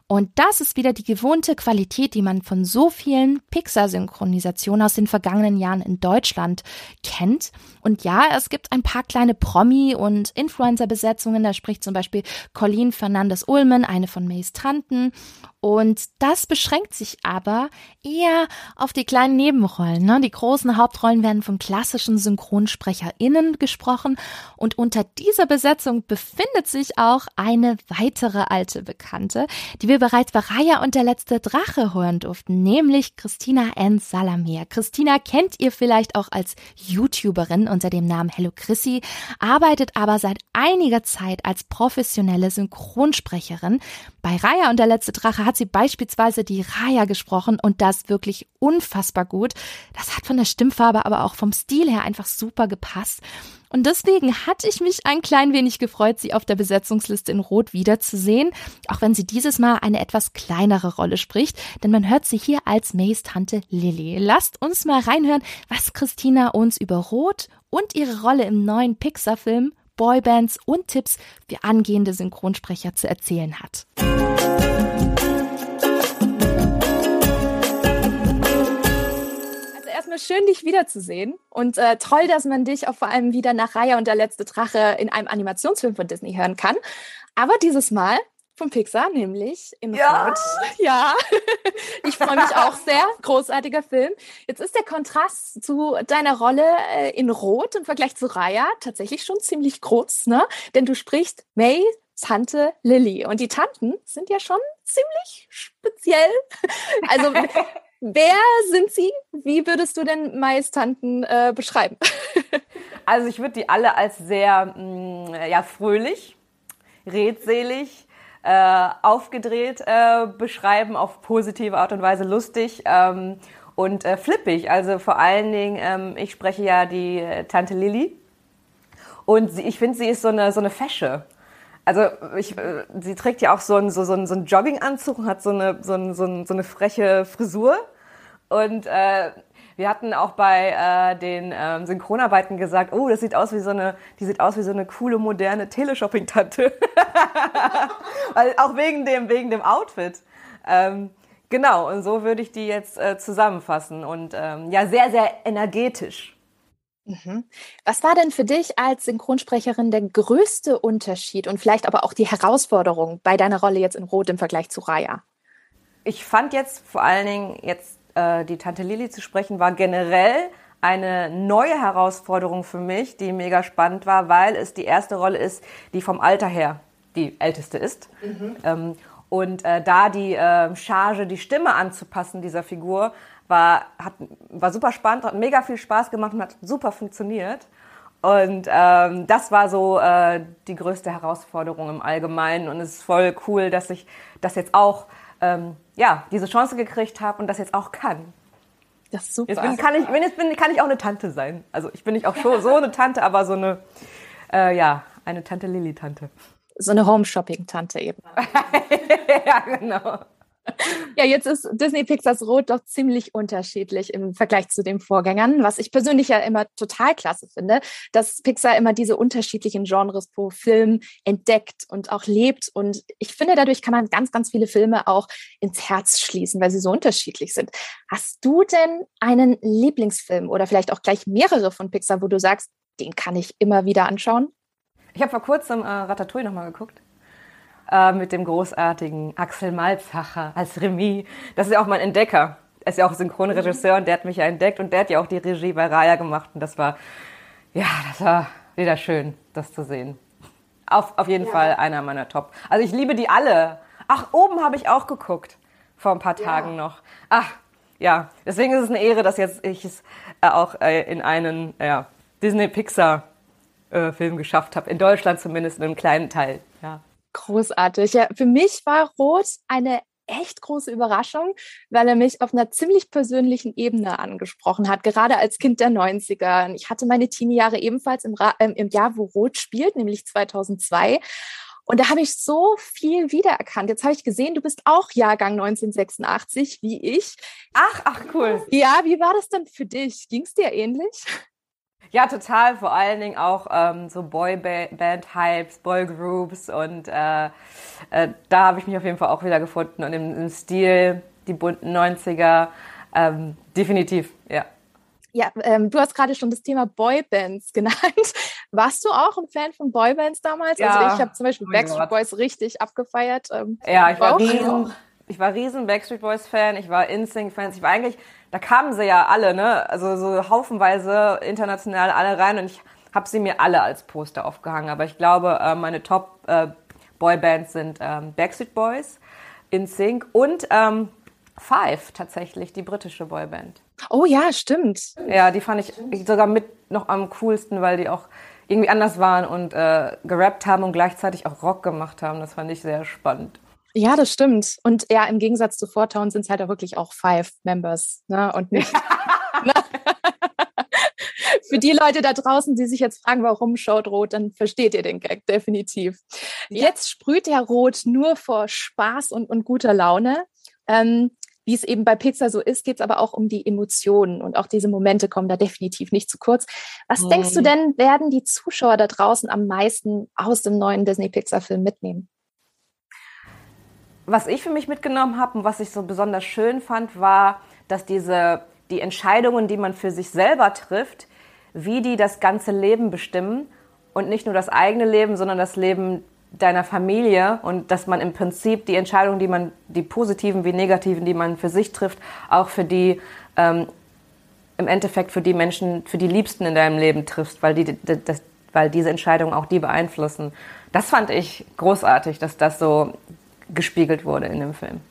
Und das ist wieder die gewohnte Qualität, die man von so vielen Pixar-Synchronisationen aus den vergangenen Jahren in Deutschland kennt. Und ja, es gibt ein paar kleine Promi- und Influencer-Besetzungen. Da spricht zum Beispiel Colleen Fernandes-Ullman, eine von Mays Tanten. Und das beschränkt sich aber eher auf die kleinen Nebenrollen. Ne? Die großen Hauptrollen werden von klassischen SynchronsprecherInnen gesprochen. Und unter dieser Besetzung befindet sich auch eine weitere alte Bekannte, die wir bereits bei Raya und der letzte Drache hören durften, nämlich Christina N. Salamer. Christina kennt ihr vielleicht auch als YouTuberin unter dem Namen Hello Chrissy, arbeitet aber seit einiger Zeit als professionelle Synchronsprecherin. Bei Raya und der letzte Drache hat sie beispielsweise die Raya gesprochen und das wirklich unfassbar gut. Das hat von der Stimmfarbe, aber auch vom Stil her einfach super gepasst. Und deswegen hatte ich mich ein klein wenig gefreut, sie auf der Besetzungsliste in Rot wiederzusehen, auch wenn sie dieses Mal eine etwas kleinere Rolle spricht, denn man hört sie hier als Mays Tante Lily. Lasst uns mal reinhören, was Christina uns über Rot und ihre Rolle im neuen Pixar-Film Boybands und Tipps für angehende Synchronsprecher zu erzählen hat. Erstmal schön, dich wiederzusehen. Und äh, toll, dass man dich auch vor allem wieder nach Raya und der letzte Drache in einem Animationsfilm von Disney hören kann. Aber dieses Mal von Pixar, nämlich in ja. Rot. Ja, <laughs> ich freue mich auch sehr. Großartiger Film. Jetzt ist der Kontrast zu deiner Rolle äh, in Rot im Vergleich zu Raya tatsächlich schon ziemlich groß, ne? Denn du sprichst May, Tante Lilly. Und die Tanten sind ja schon ziemlich speziell. Also <laughs> Wer sind sie? Wie würdest du denn Maistanten äh, beschreiben? <laughs> also ich würde die alle als sehr mh, mm, ja, fröhlich, redselig, äh, aufgedreht äh, beschreiben, auf positive Art und Weise lustig ähm, und äh, flippig. Also vor allen Dingen, ähm, ich spreche ja die äh, Tante Lilly und sie, ich finde, sie ist so eine, so eine Fesche. Also ich, äh, sie trägt ja auch so einen, so, so einen, so einen Jogginganzug und hat so eine, so, ein, so, ein, so eine freche Frisur. Und äh, wir hatten auch bei äh, den ähm, Synchronarbeiten gesagt, oh, das sieht aus wie so eine, die sieht aus wie so eine coole moderne Teleshopping-Tante. <laughs> Weil auch wegen dem, wegen dem Outfit. Ähm, genau, und so würde ich die jetzt äh, zusammenfassen und ähm, ja, sehr, sehr energetisch. Mhm. Was war denn für dich als Synchronsprecherin der größte Unterschied und vielleicht aber auch die Herausforderung bei deiner Rolle jetzt in Rot im Vergleich zu Raya? Ich fand jetzt vor allen Dingen jetzt äh, die Tante Lili zu sprechen, war generell eine neue Herausforderung für mich, die mega spannend war, weil es die erste Rolle ist, die vom Alter her die älteste ist. Mhm. Ähm, und äh, da die äh, Charge, die Stimme anzupassen dieser Figur, war, hat, war super spannend, hat mega viel Spaß gemacht und hat super funktioniert. Und ähm, das war so äh, die größte Herausforderung im Allgemeinen. Und es ist voll cool, dass ich das jetzt auch ähm, ja, diese Chance gekriegt habe und das jetzt auch kann. Das ist super. Jetzt bin, kann, ich, jetzt bin, kann ich auch eine Tante sein. Also ich bin nicht auch schon so eine Tante, aber so eine, äh, ja, eine Tante Lilly-Tante. So eine Home-Shopping-Tante eben. <laughs> ja, genau. Ja, jetzt ist Disney Pixars Rot doch ziemlich unterschiedlich im Vergleich zu den Vorgängern, was ich persönlich ja immer total klasse finde, dass Pixar immer diese unterschiedlichen Genres pro Film entdeckt und auch lebt. Und ich finde, dadurch kann man ganz, ganz viele Filme auch ins Herz schließen, weil sie so unterschiedlich sind. Hast du denn einen Lieblingsfilm oder vielleicht auch gleich mehrere von Pixar, wo du sagst, den kann ich immer wieder anschauen? Ich habe vor kurzem äh, Ratatouille nochmal geguckt äh, mit dem großartigen Axel Malzacher als Remy. Das ist ja auch mein Entdecker. Er ist ja auch Synchronregisseur und der hat mich ja entdeckt und der hat ja auch die Regie bei Raya gemacht und das war, ja, das war wieder schön, das zu sehen. Auf, auf jeden ja. Fall einer meiner Top. Also ich liebe die alle. Ach, oben habe ich auch geguckt. Vor ein paar Tagen ja. noch. Ach, ja. Deswegen ist es eine Ehre, dass jetzt ich es äh, auch äh, in einen ja, Disney-Pixar-Film äh, geschafft habe. In Deutschland zumindest in einem kleinen Teil. Ja. Großartig. Ja, für mich war Rot eine echt große Überraschung, weil er mich auf einer ziemlich persönlichen Ebene angesprochen hat, gerade als Kind der 90er. Ich hatte meine Teenie-Jahre ebenfalls im, äh, im Jahr, wo Rot spielt, nämlich 2002. Und da habe ich so viel wiedererkannt. Jetzt habe ich gesehen, du bist auch Jahrgang 1986, wie ich. Ach, ach, cool. Ja, wie war das denn für dich? Ging es dir ähnlich? Ja, total. Vor allen Dingen auch ähm, so Boyband-Hypes, Boygroups und äh, äh, da habe ich mich auf jeden Fall auch wieder gefunden und im, im Stil, die bunten 90er, ähm, definitiv, ja. Ja, ähm, du hast gerade schon das Thema Boybands <laughs> genannt. Warst du auch ein Fan von Boybands damals? Ja. Also ich habe zum Beispiel Oh Backstreet. Boys richtig abgefeiert. Ähm, Ja, ich war riesen, ich war riesen Backstreet Boys Fan, ich war InSync Fan, ich war eigentlich, da kamen sie ja alle, ne, also so haufenweise international alle rein und ich habe sie mir alle als Poster aufgehangen, aber ich glaube, äh, meine Top äh, Boybands sind ähm, Backstreet Boys, InSync und ähm, Five tatsächlich, die britische Boyband. Oh ja, stimmt. Ja, die fand ich sogar mit noch am coolsten, weil die auch irgendwie anders waren und äh, gerappt haben und gleichzeitig auch Rock gemacht haben. Das fand ich sehr spannend. Ja, das stimmt. Und ja, im Gegensatz zu Four Town sind es halt auch wirklich auch Five Members, ne? Und nicht. ne? Für die Leute da draußen, die sich jetzt fragen, warum schaut Rot, dann versteht ihr den Gag definitiv. Jetzt sprüht der Rot nur vor Spaß und, und guter Laune. Ähm, wie es eben bei Pixar so ist, geht es aber auch um die Emotionen und auch diese Momente kommen da definitiv nicht zu kurz. Was Mhm. denkst du denn, werden die Zuschauer da draußen am meisten aus dem neuen Disney-Pixar-Film mitnehmen? Was ich für mich mitgenommen habe und was ich so besonders schön fand, war, dass diese die Entscheidungen, die man für sich selber trifft, wie die das ganze Leben bestimmen und nicht nur das eigene Leben, sondern das Leben deiner Familie und dass man im Prinzip die Entscheidungen, die man, die positiven wie negativen, die man für sich trifft, auch für die ähm, im Endeffekt für die Menschen, für die Liebsten in deinem Leben triffst, weil die, das, weil diese Entscheidungen auch die beeinflussen. Das fand ich großartig, dass das so gespiegelt wurde in dem Film.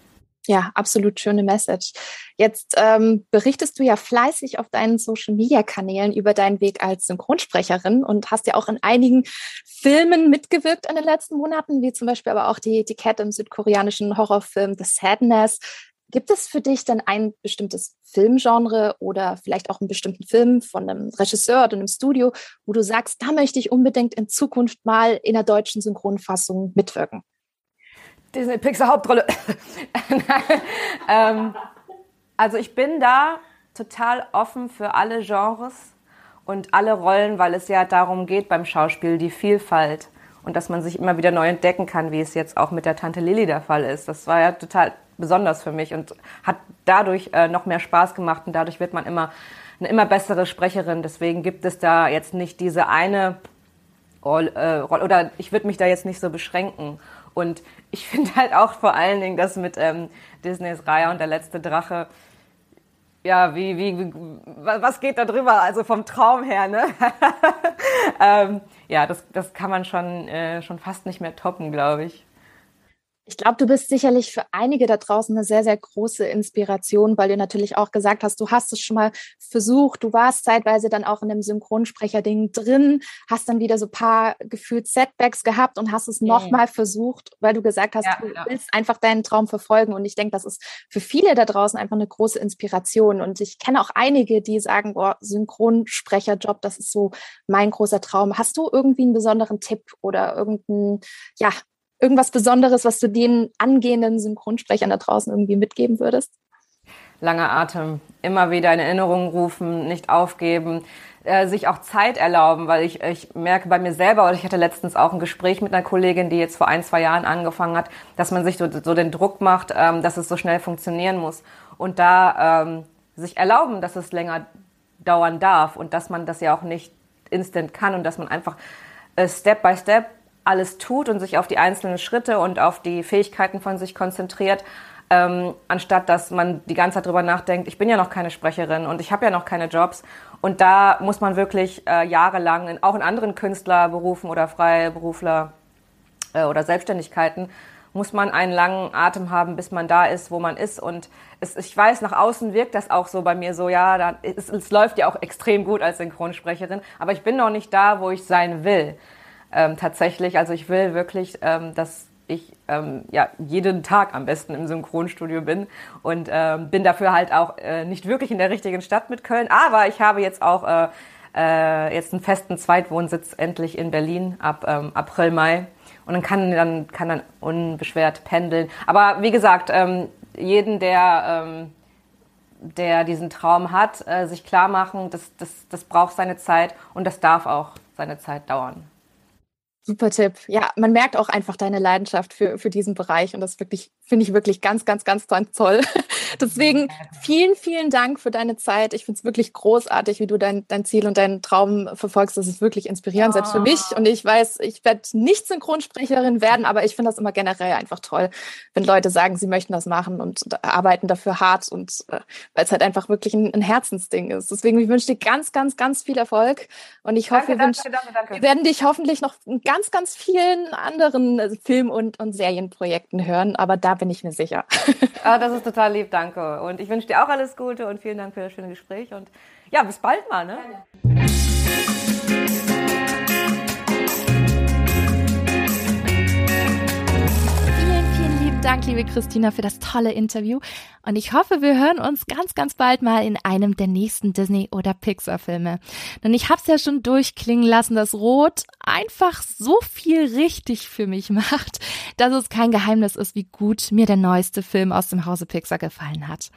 Ja, absolut schöne Message. Jetzt ähm, berichtest du ja fleißig auf deinen Social-Media-Kanälen über deinen Weg als Synchronsprecherin und hast ja auch in einigen Filmen mitgewirkt in den letzten Monaten, wie zum Beispiel aber auch die, Cat im südkoreanischen Horrorfilm The Sadness. Gibt es für dich denn ein bestimmtes Filmgenre oder vielleicht auch einen bestimmten Film von einem Regisseur oder einem Studio, wo du sagst, da möchte ich unbedingt in Zukunft mal in der deutschen Synchronfassung mitwirken? Disney Pixar Hauptrolle. <laughs> ähm, also ich bin da total offen für alle Genres und alle Rollen, weil es ja darum geht beim Schauspiel, die Vielfalt und dass man sich immer wieder neu entdecken kann, wie es jetzt auch mit der Tante Lilly der Fall ist. Das war ja total besonders für mich und hat dadurch äh, noch mehr Spaß gemacht und dadurch wird man immer eine immer bessere Sprecherin. Deswegen gibt es da jetzt nicht diese eine Rolle, äh, oder ich würde mich da jetzt nicht so beschränken. Und ich finde halt auch vor allen Dingen, dass mit ähm, Disneys Raya und der letzte Drache, ja, wie, wie, wie was geht da drüber? Also vom Traum her, ne? <laughs> ähm, ja, das, das kann man schon, äh, schon fast nicht mehr toppen, glaube ich. Ich glaube, du bist sicherlich für einige da draußen eine sehr, sehr große Inspiration, weil du natürlich auch gesagt hast, du hast es schon mal versucht, du warst zeitweise dann auch in dem Synchronsprecher-Ding drin, hast dann wieder so ein paar gefühlt Setbacks gehabt und hast es Mhm. nochmal versucht, weil du gesagt hast, Ja, du ja. willst einfach deinen Traum verfolgen. Und ich denke, das ist für viele da draußen einfach eine große Inspiration. Und ich kenne auch einige, die sagen, boah, Synchronsprecherjob, das ist so mein großer Traum. Hast du irgendwie einen besonderen Tipp oder irgendeinen, ja, irgendwas Besonderes, was du den angehenden Synchronsprechern da draußen irgendwie mitgeben würdest? Langer Atem, immer wieder in Erinnerung rufen, nicht aufgeben, äh, sich auch Zeit erlauben, weil ich, ich merke bei mir selber, oder ich hatte letztens auch ein Gespräch mit einer Kollegin, die jetzt vor ein, zwei Jahren angefangen hat, dass man sich so, so den Druck macht, ähm, dass es so schnell funktionieren muss. Und da ähm, sich erlauben, dass es länger dauern darf und dass man das ja auch nicht instant kann und dass man einfach äh, Step by Step alles tut und sich auf die einzelnen Schritte und auf die Fähigkeiten von sich konzentriert, ähm, anstatt dass man die ganze Zeit drüber nachdenkt, ich bin ja noch keine Sprecherin und ich habe ja noch keine Jobs. Und da muss man wirklich äh, jahrelang, in, auch in anderen Künstlerberufen oder Freiberufler äh, oder Selbstständigkeiten, muss man einen langen Atem haben, bis man da ist, wo man ist. Und es, ich weiß, nach außen wirkt das auch so bei mir so, ja, da, es, es läuft ja auch extrem gut als Synchronsprecherin, aber ich bin noch nicht da, wo ich sein will ähm, tatsächlich. Also ich will wirklich, ähm, dass ich ähm, ja jeden Tag am besten im Synchronstudio bin und ähm, bin dafür halt auch äh, nicht wirklich in der richtigen Stadt mit Köln. Aber ich habe jetzt auch äh, äh, jetzt einen festen Zweitwohnsitz endlich in Berlin ab ähm, April Mai und dann kann dann kann dann unbeschwert pendeln. Aber wie gesagt, ähm, jeden der der diesen Traum hat, äh, sich klar machen, das, das, das braucht seine Zeit und das darf auch seine Zeit dauern. Super Tipp. Ja, man merkt auch einfach deine Leidenschaft für, für diesen Bereich und das wirklich, finde ich wirklich ganz, ganz, ganz, ganz toll. Deswegen vielen, vielen Dank für deine Zeit. Ich finde es wirklich großartig, wie du dein, dein Ziel und deinen Traum verfolgst. Das ist wirklich inspirierend, selbst für mich. Ah. Und ich weiß, ich werde nicht Synchronsprecherin werden, aber ich finde das immer generell einfach toll, wenn Leute sagen, sie möchten das machen und arbeiten dafür hart und äh, weil es halt einfach wirklich ein, ein, Herzensding ist. Deswegen, ich wünsche dir ganz, ganz, ganz viel Erfolg und ich hoffe, danke, wir, danke, danke, wir werden dich hoffentlich noch in ganz, ganz vielen anderen Film- und, und Serienprojekten hören, aber da bin ich mir sicher. Ah, das ist total lieb, danke. Und ich wünsche dir auch alles Gute und vielen Dank für das schöne Gespräch. Und ja, bis bald mal. Ne? Dank, liebe Christina, für das tolle Interview. Und ich hoffe, wir hören uns ganz, ganz bald mal in einem der nächsten Disney- oder Pixar-Filme. Denn ich habe es ja schon durchklingen lassen, dass Rot einfach so viel richtig für mich <laughs> macht, dass es kein Geheimnis ist, wie gut mir der neueste Film aus dem Hause Pixar gefallen hat.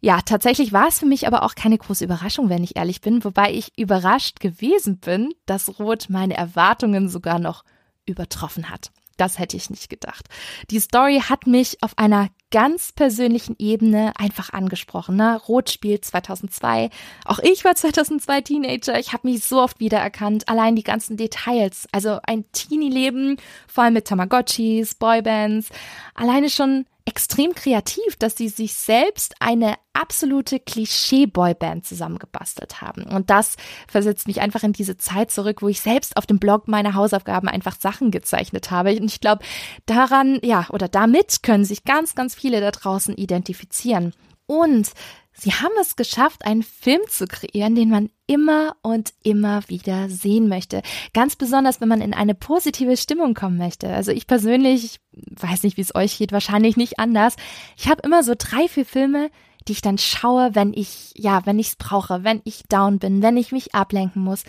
Ja, tatsächlich war es für mich aber auch keine große Überraschung, wenn ich ehrlich bin, wobei ich überrascht gewesen bin, dass Rot meine Erwartungen sogar noch übertroffen hat. Das hätte ich nicht gedacht. Die Story hat mich auf einer ganz persönlichen Ebene einfach angesprochen. Ne? Rot spielt 2002. Auch ich war 2002 Teenager. Ich habe mich so oft wiedererkannt. Allein die ganzen Details. Also ein Teenie-Leben, vor allem mit Tamagotchis, Boybands. Alleine schon extrem kreativ, dass sie sich selbst eine absolute Klischee-Boyband zusammengebastelt haben. Und das versetzt mich einfach in diese Zeit zurück, wo ich selbst auf dem Blog meine Hausaufgaben einfach Sachen gezeichnet habe. Und ich glaube, daran, ja, oder damit können sich ganz, ganz viele da draußen identifizieren. Und Sie haben es geschafft, einen Film zu kreieren, den man immer und immer wieder sehen möchte. Ganz besonders, wenn man in eine positive Stimmung kommen möchte. Also ich persönlich, weiß nicht, wie es euch geht, wahrscheinlich nicht anders. Ich habe immer so drei, vier Filme, die ich dann schaue, wenn ich, ja, wenn ich es brauche, wenn ich down bin, wenn ich mich ablenken muss.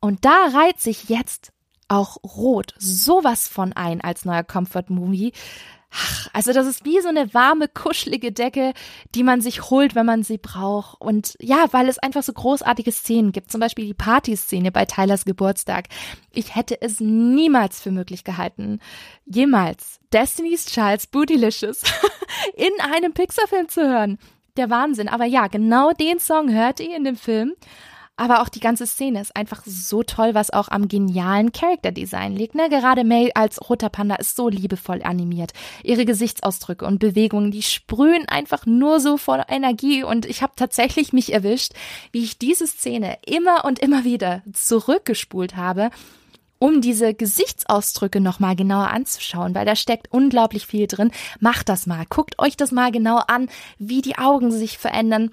Und da reiht sich jetzt auch Rot sowas von ein als neuer Comfort Movie. Ach, also das ist wie so eine warme, kuschelige Decke, die man sich holt, wenn man sie braucht. Und ja, weil es einfach so großartige Szenen gibt. Zum Beispiel die Partyszene bei Tylers Geburtstag. Ich hätte es niemals für möglich gehalten, jemals Destiny's Child's Bootylicious <laughs> in einem Pixar-Film zu hören. Der Wahnsinn. Aber ja, genau den Song hört ihr in dem Film. Aber auch die ganze Szene ist einfach so toll, was auch am genialen Character Design liegt. Ne? Gerade May als roter Panda ist so liebevoll animiert. Ihre Gesichtsausdrücke und Bewegungen, die sprühen einfach nur so voll Energie. Und ich habe tatsächlich mich erwischt, wie ich diese Szene immer und immer wieder zurückgespult habe um diese Gesichtsausdrücke nochmal genauer anzuschauen, weil da steckt unglaublich viel drin. Macht das mal. Guckt euch das mal genau an, wie die Augen sich verändern,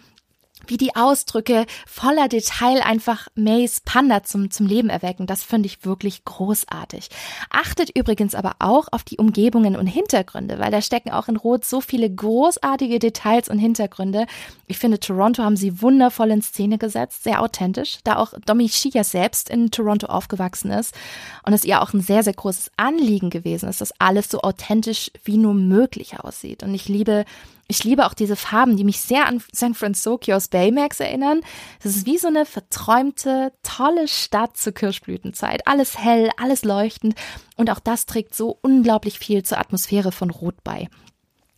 wie die Ausdrücke voller Detail einfach Mays Panda zum, zum Leben erwecken. Das finde ich wirklich großartig. Achtet übrigens aber auch auf die Umgebungen und Hintergründe, weil da stecken auch in Rot so viele großartige Details und Hintergründe. Ich finde, Toronto haben sie wundervoll in Szene gesetzt, sehr authentisch, da auch Domi Shia selbst in Toronto aufgewachsen ist und es ihr auch ein sehr, sehr großes Anliegen gewesen ist, dass alles so authentisch wie nur möglich aussieht. Und ich liebe ich liebe auch diese Farben, die mich sehr an San Francisco aus Baymax erinnern. Das ist wie so eine verträumte, tolle Stadt zur Kirschblütenzeit. Alles hell, alles leuchtend und auch das trägt so unglaublich viel zur Atmosphäre von Rot bei.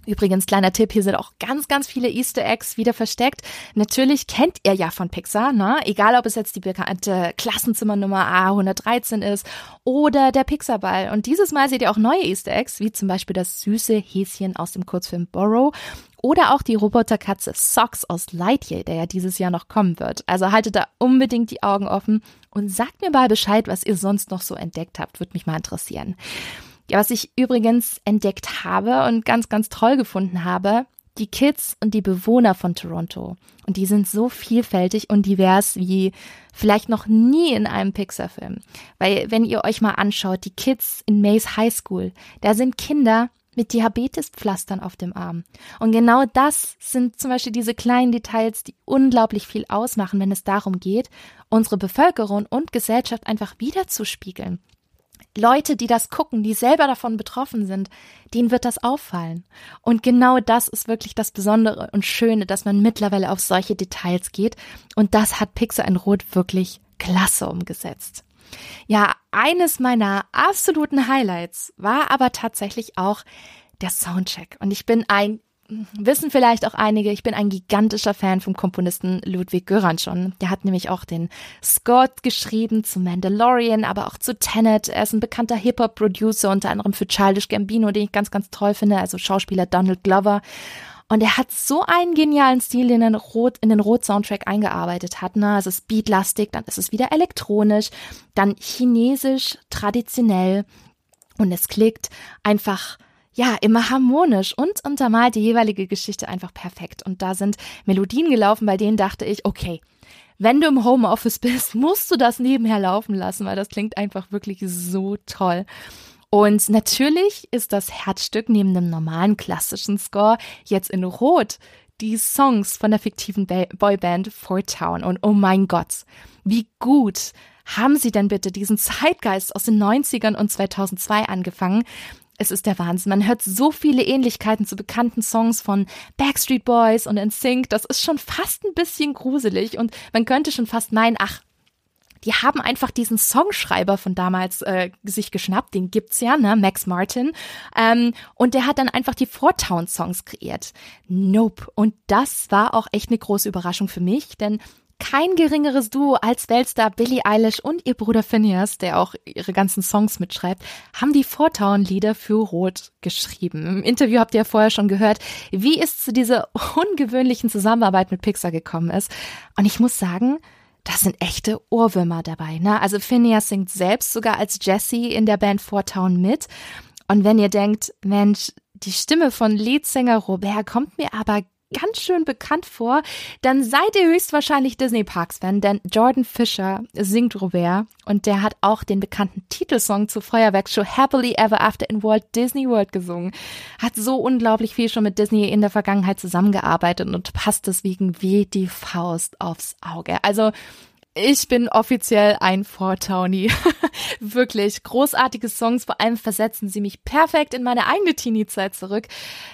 Übrigens, kleiner Tipp, hier sind auch ganz, ganz viele Easter Eggs wieder versteckt. Natürlich kennt ihr ja von Pixar, ne? Egal, ob es jetzt die bekannte Klassenzimmernummer A113 ist oder der Pixar-Ball. Und dieses Mal seht ihr auch neue Easter Eggs, wie zum Beispiel das süße Häschen aus dem Kurzfilm Borrow oder auch die Roboterkatze Socks aus Lightyear, der ja dieses Jahr noch kommen wird. Also haltet da unbedingt die Augen offen und sagt mir mal Bescheid, was ihr sonst noch so entdeckt habt. Würde mich mal interessieren. Ja, was ich übrigens entdeckt habe und ganz, ganz toll gefunden habe, die Kids und die Bewohner von Toronto. Und die sind so vielfältig und divers wie vielleicht noch nie in einem Pixar-Film. Weil wenn ihr euch mal anschaut, die Kids in Mays High School, da sind Kinder mit Diabetespflastern auf dem Arm. Und genau das sind zum Beispiel diese kleinen Details, die unglaublich viel ausmachen, wenn es darum geht, unsere Bevölkerung und Gesellschaft einfach wiederzuspiegeln. Leute, die das gucken, die selber davon betroffen sind, denen wird das auffallen. Und genau das ist wirklich das Besondere und Schöne, dass man mittlerweile auf solche Details geht. Und das hat Pixar in Rot wirklich klasse umgesetzt. Ja, eines meiner absoluten Highlights war aber tatsächlich auch der Soundcheck. Und ich bin ein wissen vielleicht auch einige, ich bin ein gigantischer Fan vom Komponisten Ludwig Göransson. Der hat nämlich auch den Score geschrieben zu Mandalorian, aber auch zu Tenet. Er ist ein bekannter Hip-Hop-Producer, unter anderem für Childish Gambino, den ich ganz, ganz toll finde, also Schauspieler Donald Glover. Und er hat so einen genialen Stil in den Rot, in den Rot-Soundtrack eingearbeitet hat. Ne? Also es ist beatlastig, dann ist es wieder elektronisch, dann chinesisch, traditionell. Und es klickt einfach ja, immer harmonisch und untermalt die jeweilige Geschichte einfach perfekt. Und da sind Melodien gelaufen, bei denen dachte ich, okay, wenn du im Homeoffice <laughs> bist, musst du das nebenher laufen lassen, weil das klingt einfach wirklich so toll. Und natürlich ist das Herzstück neben dem normalen klassischen Score jetzt in Rot die Songs von der fiktiven Boyband Four Town. Und oh mein Gott, wie gut haben sie denn bitte diesen Zeitgeist aus den 90ern und 2002 angefangen? Es ist der Wahnsinn. Man hört so viele Ähnlichkeiten zu bekannten Songs von Backstreet Boys und NSYNC. Das ist schon fast ein bisschen gruselig und man könnte schon fast meinen, ach, die haben einfach diesen Songschreiber von damals äh, sich geschnappt, den gibt's ja, ne, Max Martin, ähm, und der hat dann einfach die Four-Town Songs kreiert. Nope. Und das war auch echt eine große Überraschung für mich, denn kein geringeres Duo als Weltstar Billie Eilish und ihr Bruder Phineas, der auch ihre ganzen Songs mitschreibt, haben die Vortauen-Lieder für Rot geschrieben. Im Interview habt ihr ja vorher schon gehört, wie es zu dieser ungewöhnlichen Zusammenarbeit mit Pixar gekommen ist. Und ich muss sagen, das sind echte Ohrwürmer dabei. Ne? Also Phineas singt selbst sogar als Jesse in der Band Vortown mit. Und wenn ihr denkt, Mensch, die Stimme von Leadsänger Robert kommt mir aber ganz schön bekannt vor, dann seid ihr höchstwahrscheinlich Disney Parks Fan, denn Jordan Fisher singt Robert und der hat auch den bekannten Titelsong zur Feuerwerksshow Happily Ever After in Walt Disney World gesungen. Hat so unglaublich viel schon mit Disney in der Vergangenheit zusammengearbeitet und passt deswegen wie die Faust aufs Auge. Also ich bin offiziell ein Vortauni. <laughs> Wirklich großartige Songs, vor allem versetzen sie mich perfekt in meine eigene Teenie-Zeit zurück.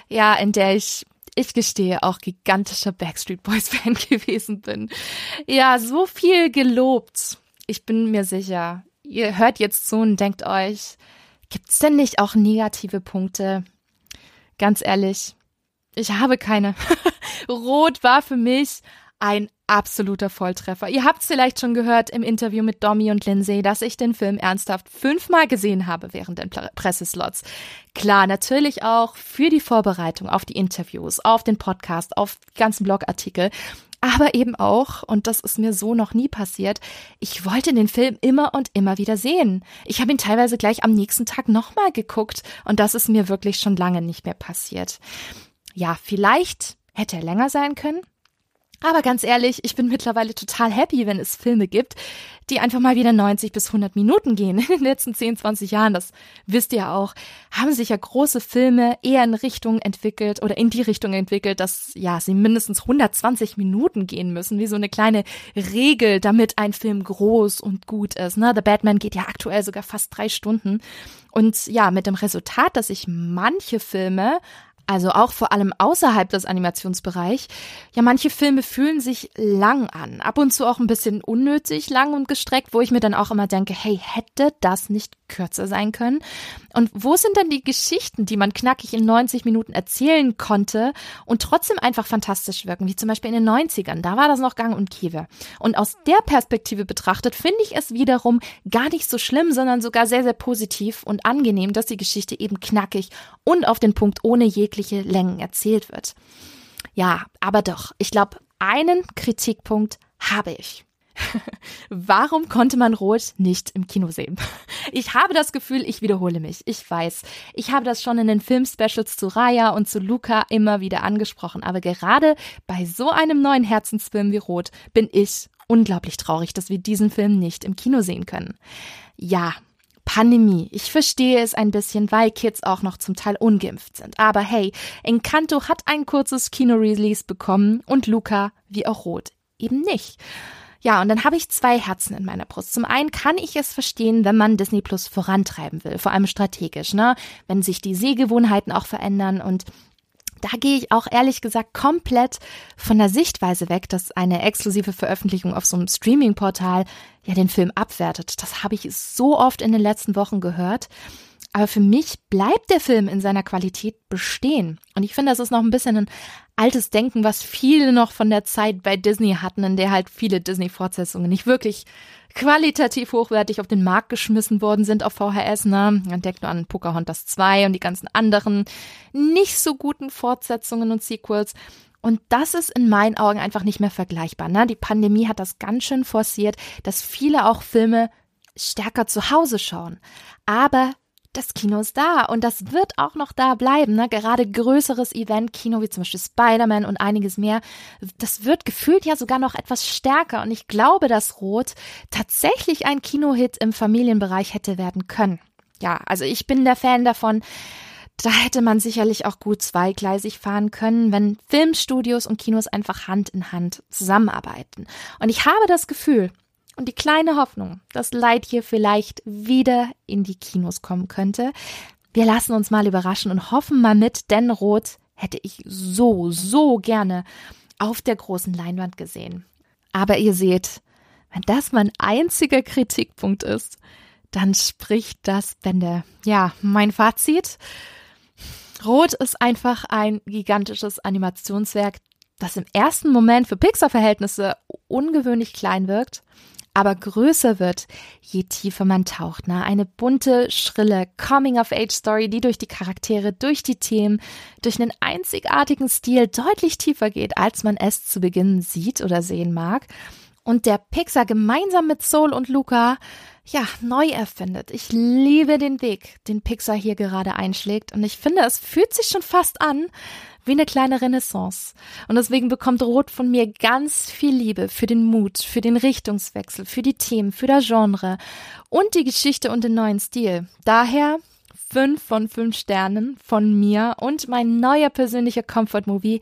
Ja, in der ich ich gestehe, auch gigantischer Backstreet Boys <laughs> Fan gewesen bin. Ja, so viel gelobt. Ich bin mir sicher, ihr hört jetzt zu und denkt euch, gibt's denn nicht auch negative Punkte? Ganz ehrlich, ich habe keine. <laughs> Rot war für mich ein absoluter Volltreffer. Ihr habt es vielleicht schon gehört im Interview mit Domi und Lindsay, dass ich den Film ernsthaft fünfmal gesehen habe während den Presseslots. Klar, natürlich auch für die Vorbereitung auf die Interviews, auf den Podcast, auf die ganzen Blogartikel. Aber eben auch, und das ist mir so noch nie passiert, ich wollte den Film immer und immer wieder sehen. Ich habe ihn teilweise gleich am nächsten Tag nochmal geguckt und das ist mir wirklich schon lange nicht mehr passiert. Ja, vielleicht hätte er länger sein können. Aber ganz ehrlich, ich bin mittlerweile total happy, wenn es Filme gibt, die einfach mal wieder 90 bis 100 Minuten gehen. In den letzten 10, 20 Jahren, das wisst ihr auch, haben sich ja große Filme eher in Richtung entwickelt oder in die Richtung entwickelt, dass ja, sie mindestens 120 Minuten gehen müssen, wie so eine kleine Regel, damit ein Film groß und gut ist. Ne? The Batman geht ja aktuell sogar fast drei Stunden. Und ja, mit dem Resultat, dass sich manche Filme also auch vor allem außerhalb des Animationsbereichs. Ja, manche Filme fühlen sich lang an, ab und zu auch ein bisschen unnötig lang und gestreckt, wo ich mir dann auch immer denke, hey, hätte das nicht kürzer sein können? Und wo sind dann die Geschichten, die man knackig in 90 Minuten erzählen konnte und trotzdem einfach fantastisch wirken, wie zum Beispiel in den 90ern, da war das noch gang und Kiewe. Und aus der Perspektive betrachtet finde ich es wiederum gar nicht so schlimm, sondern sogar sehr, sehr positiv und angenehm, dass die Geschichte eben knackig und auf den Punkt ohne jegliche jegliche Längen erzählt wird. Ja, aber doch, ich glaube, einen Kritikpunkt habe ich. <laughs> Warum konnte man Rot nicht im Kino sehen? <laughs> Ich habe das Gefühl, ich wiederhole mich. Ich weiß. Ich habe das schon in den Filmspecials zu Raya und zu Luca immer wieder angesprochen. Aber gerade bei so einem neuen Herzensfilm wie Rot bin ich unglaublich traurig, dass wir diesen Film nicht im Kino sehen können. Ja, Pandemie. Ich verstehe es ein bisschen, weil Kids auch noch zum Teil ungeimpft sind. Aber hey, Encanto hat ein kurzes Kino-Release bekommen und Luca, wie auch Rot, eben nicht. Ja, und dann habe ich zwei Herzen in meiner Brust. Zum einen kann ich es verstehen, wenn man Disney Plus vorantreiben will, vor allem strategisch, ne? Wenn sich die Sehgewohnheiten auch verändern und da gehe ich auch ehrlich gesagt komplett von der Sichtweise weg, dass eine exklusive Veröffentlichung auf so einem Streaming-Portal ja den Film abwertet. Das habe ich so oft in den letzten Wochen gehört. Aber für mich bleibt der Film in seiner Qualität bestehen. Und ich finde, das ist noch ein bisschen ein altes Denken, was viele noch von der Zeit bei Disney hatten, in der halt viele Disney-Fortsetzungen nicht wirklich qualitativ hochwertig auf den Markt geschmissen worden sind auf VHS. Ne? Man denkt nur an Pocahontas 2 und die ganzen anderen nicht so guten Fortsetzungen und Sequels. Und das ist in meinen Augen einfach nicht mehr vergleichbar. Ne? Die Pandemie hat das ganz schön forciert, dass viele auch Filme stärker zu Hause schauen. Aber das Kino ist da und das wird auch noch da bleiben. Ne? Gerade größeres Event-Kino wie zum Beispiel Spider-Man und einiges mehr, das wird gefühlt ja sogar noch etwas stärker. Und ich glaube, dass Rot tatsächlich ein Kinohit im Familienbereich hätte werden können. Ja, also ich bin der Fan davon. Da hätte man sicherlich auch gut zweigleisig fahren können, wenn Filmstudios und Kinos einfach Hand in Hand zusammenarbeiten. Und ich habe das Gefühl, und die kleine Hoffnung, dass Lightyear vielleicht wieder in die Kinos kommen könnte. Wir lassen uns mal überraschen und hoffen mal mit, denn Rot hätte ich so, so gerne auf der großen Leinwand gesehen. Aber ihr seht, wenn das mein einziger Kritikpunkt ist, dann spricht das Bände. Ja, mein Fazit. Rot ist einfach ein gigantisches Animationswerk, das im ersten Moment für Pixar-Verhältnisse ungewöhnlich klein wirkt, aber größer wird, je tiefer man taucht. Ne? Eine bunte, schrille Coming-of-Age-Story, die durch die Charaktere, durch die Themen, durch einen einzigartigen Stil deutlich tiefer geht, als man es zu Beginn sieht oder sehen mag. Und der Pixar gemeinsam mit Soul und Luca ja, neu erfindet. Ich liebe den Weg, den Pixar hier gerade einschlägt. Und ich finde, es fühlt sich schon fast an, wie eine kleine Renaissance. Und deswegen bekommt Rot von mir ganz viel Liebe für den Mut, für den Richtungswechsel, für die Themen, für das Genre und die Geschichte und den neuen Stil. Daher fünf von fünf Sternen von mir und mein neuer persönlicher Comfort-Movie,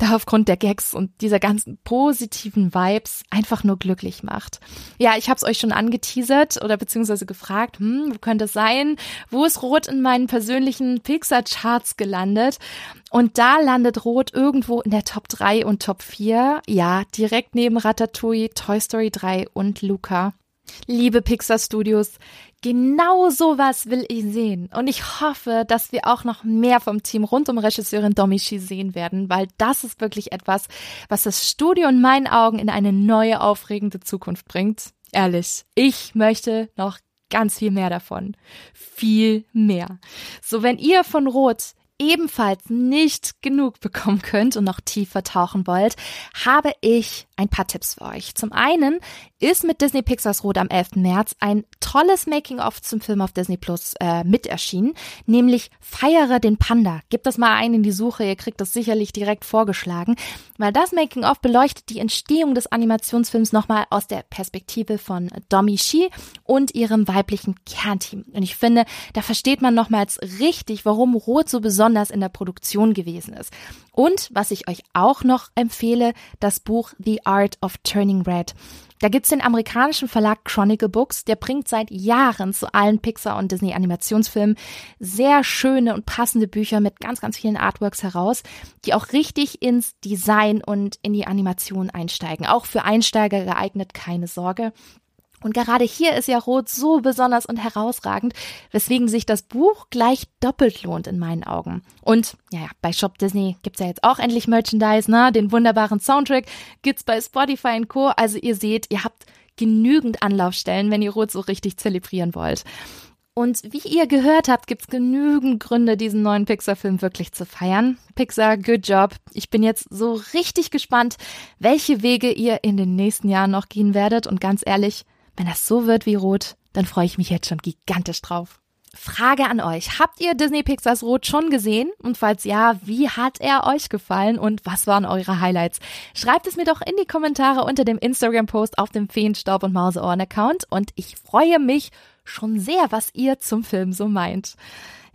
der aufgrund der Gags und dieser ganzen positiven Vibes einfach nur glücklich macht. Ja, ich habe es euch schon angeteasert oder beziehungsweise gefragt, hm, wo könnte es sein? Wo ist Rot in meinen persönlichen Pixar-Charts gelandet? Und da landet Rot irgendwo in der Top 3 und Top 4. Ja, direkt neben Ratatouille, Toy Story 3 und Luca. Liebe Pixar Studios, genau sowas will ich sehen. Und ich hoffe, dass wir auch noch mehr vom Team rund um Regisseurin Domichi sehen werden, weil das ist wirklich etwas, was das Studio in meinen Augen in eine neue, aufregende Zukunft bringt. Ehrlich, ich möchte noch ganz viel mehr davon. Viel mehr. So, wenn ihr von Rot ebenfalls nicht genug bekommen könnt und noch tiefer tauchen wollt, habe ich ein paar Tipps für euch. Zum einen ist mit Disney Pixars Rot am 11. März ein tolles Making-of zum Film auf Disney Plus äh, mit erschienen, nämlich Feiere den Panda. Gebt das mal ein in die Suche, ihr kriegt das sicherlich direkt vorgeschlagen, weil das Making-of beleuchtet die Entstehung des Animationsfilms nochmal aus der Perspektive von Domi Shi und ihrem weiblichen Kernteam. Und ich finde, da versteht man nochmals richtig, warum Rot so besonders in der Produktion gewesen ist. Und was ich euch auch noch empfehle, das Buch The Art of Turning Red. Da gibt's den amerikanischen Verlag Chronicle Books, der bringt seit Jahren zu allen Pixar und Disney Animationsfilmen sehr schöne und passende Bücher mit ganz, ganz vielen Artworks heraus, die auch richtig ins Design und in die Animation einsteigen. Auch für Einsteiger geeignet, keine Sorge. Und gerade hier ist ja Rot so besonders und herausragend, weswegen sich das Buch gleich doppelt lohnt in meinen Augen. Und ja, bei Shop Disney gibt's ja jetzt auch endlich Merchandise, ne? Den wunderbaren Soundtrack gibt's bei Spotify und Co. Also ihr seht, ihr habt genügend Anlaufstellen, wenn ihr Rot so richtig zelebrieren wollt. Und wie ihr gehört habt, gibt's genügend Gründe, diesen neuen Pixar-Film wirklich zu feiern. Pixar, good job. Ich bin jetzt so richtig gespannt, welche Wege ihr in den nächsten Jahren noch gehen werdet. Und ganz ehrlich, wenn das so wird wie Rot, dann freue ich mich jetzt schon gigantisch drauf. Frage an euch. Habt ihr Disney Pixars Rot schon gesehen? Und falls ja, wie hat er euch gefallen und was waren eure Highlights? Schreibt es mir doch in die Kommentare unter dem Instagram-Post auf dem Feenstaub und Mauseohren-Account und ich freue mich schon sehr, was ihr zum Film so meint.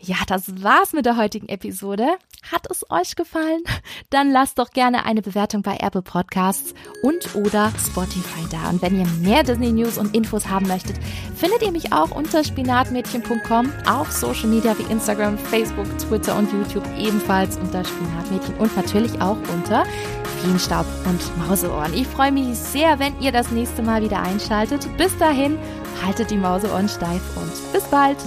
Ja, das war's mit der heutigen Episode. Hat es euch gefallen? Dann lasst doch gerne eine Bewertung bei Apple Podcasts und oder Spotify da. Und wenn ihr mehr Disney News und Infos haben möchtet, findet ihr mich auch unter spinatmädchen.com auf Social Media wie Instagram, Facebook, Twitter und YouTube ebenfalls unter Spinatmädchen und natürlich auch unter Feenstaub und Mauseohren. Ich freue mich sehr, wenn ihr das nächste Mal wieder einschaltet. Bis dahin, haltet die Mauseohren steif und bis bald.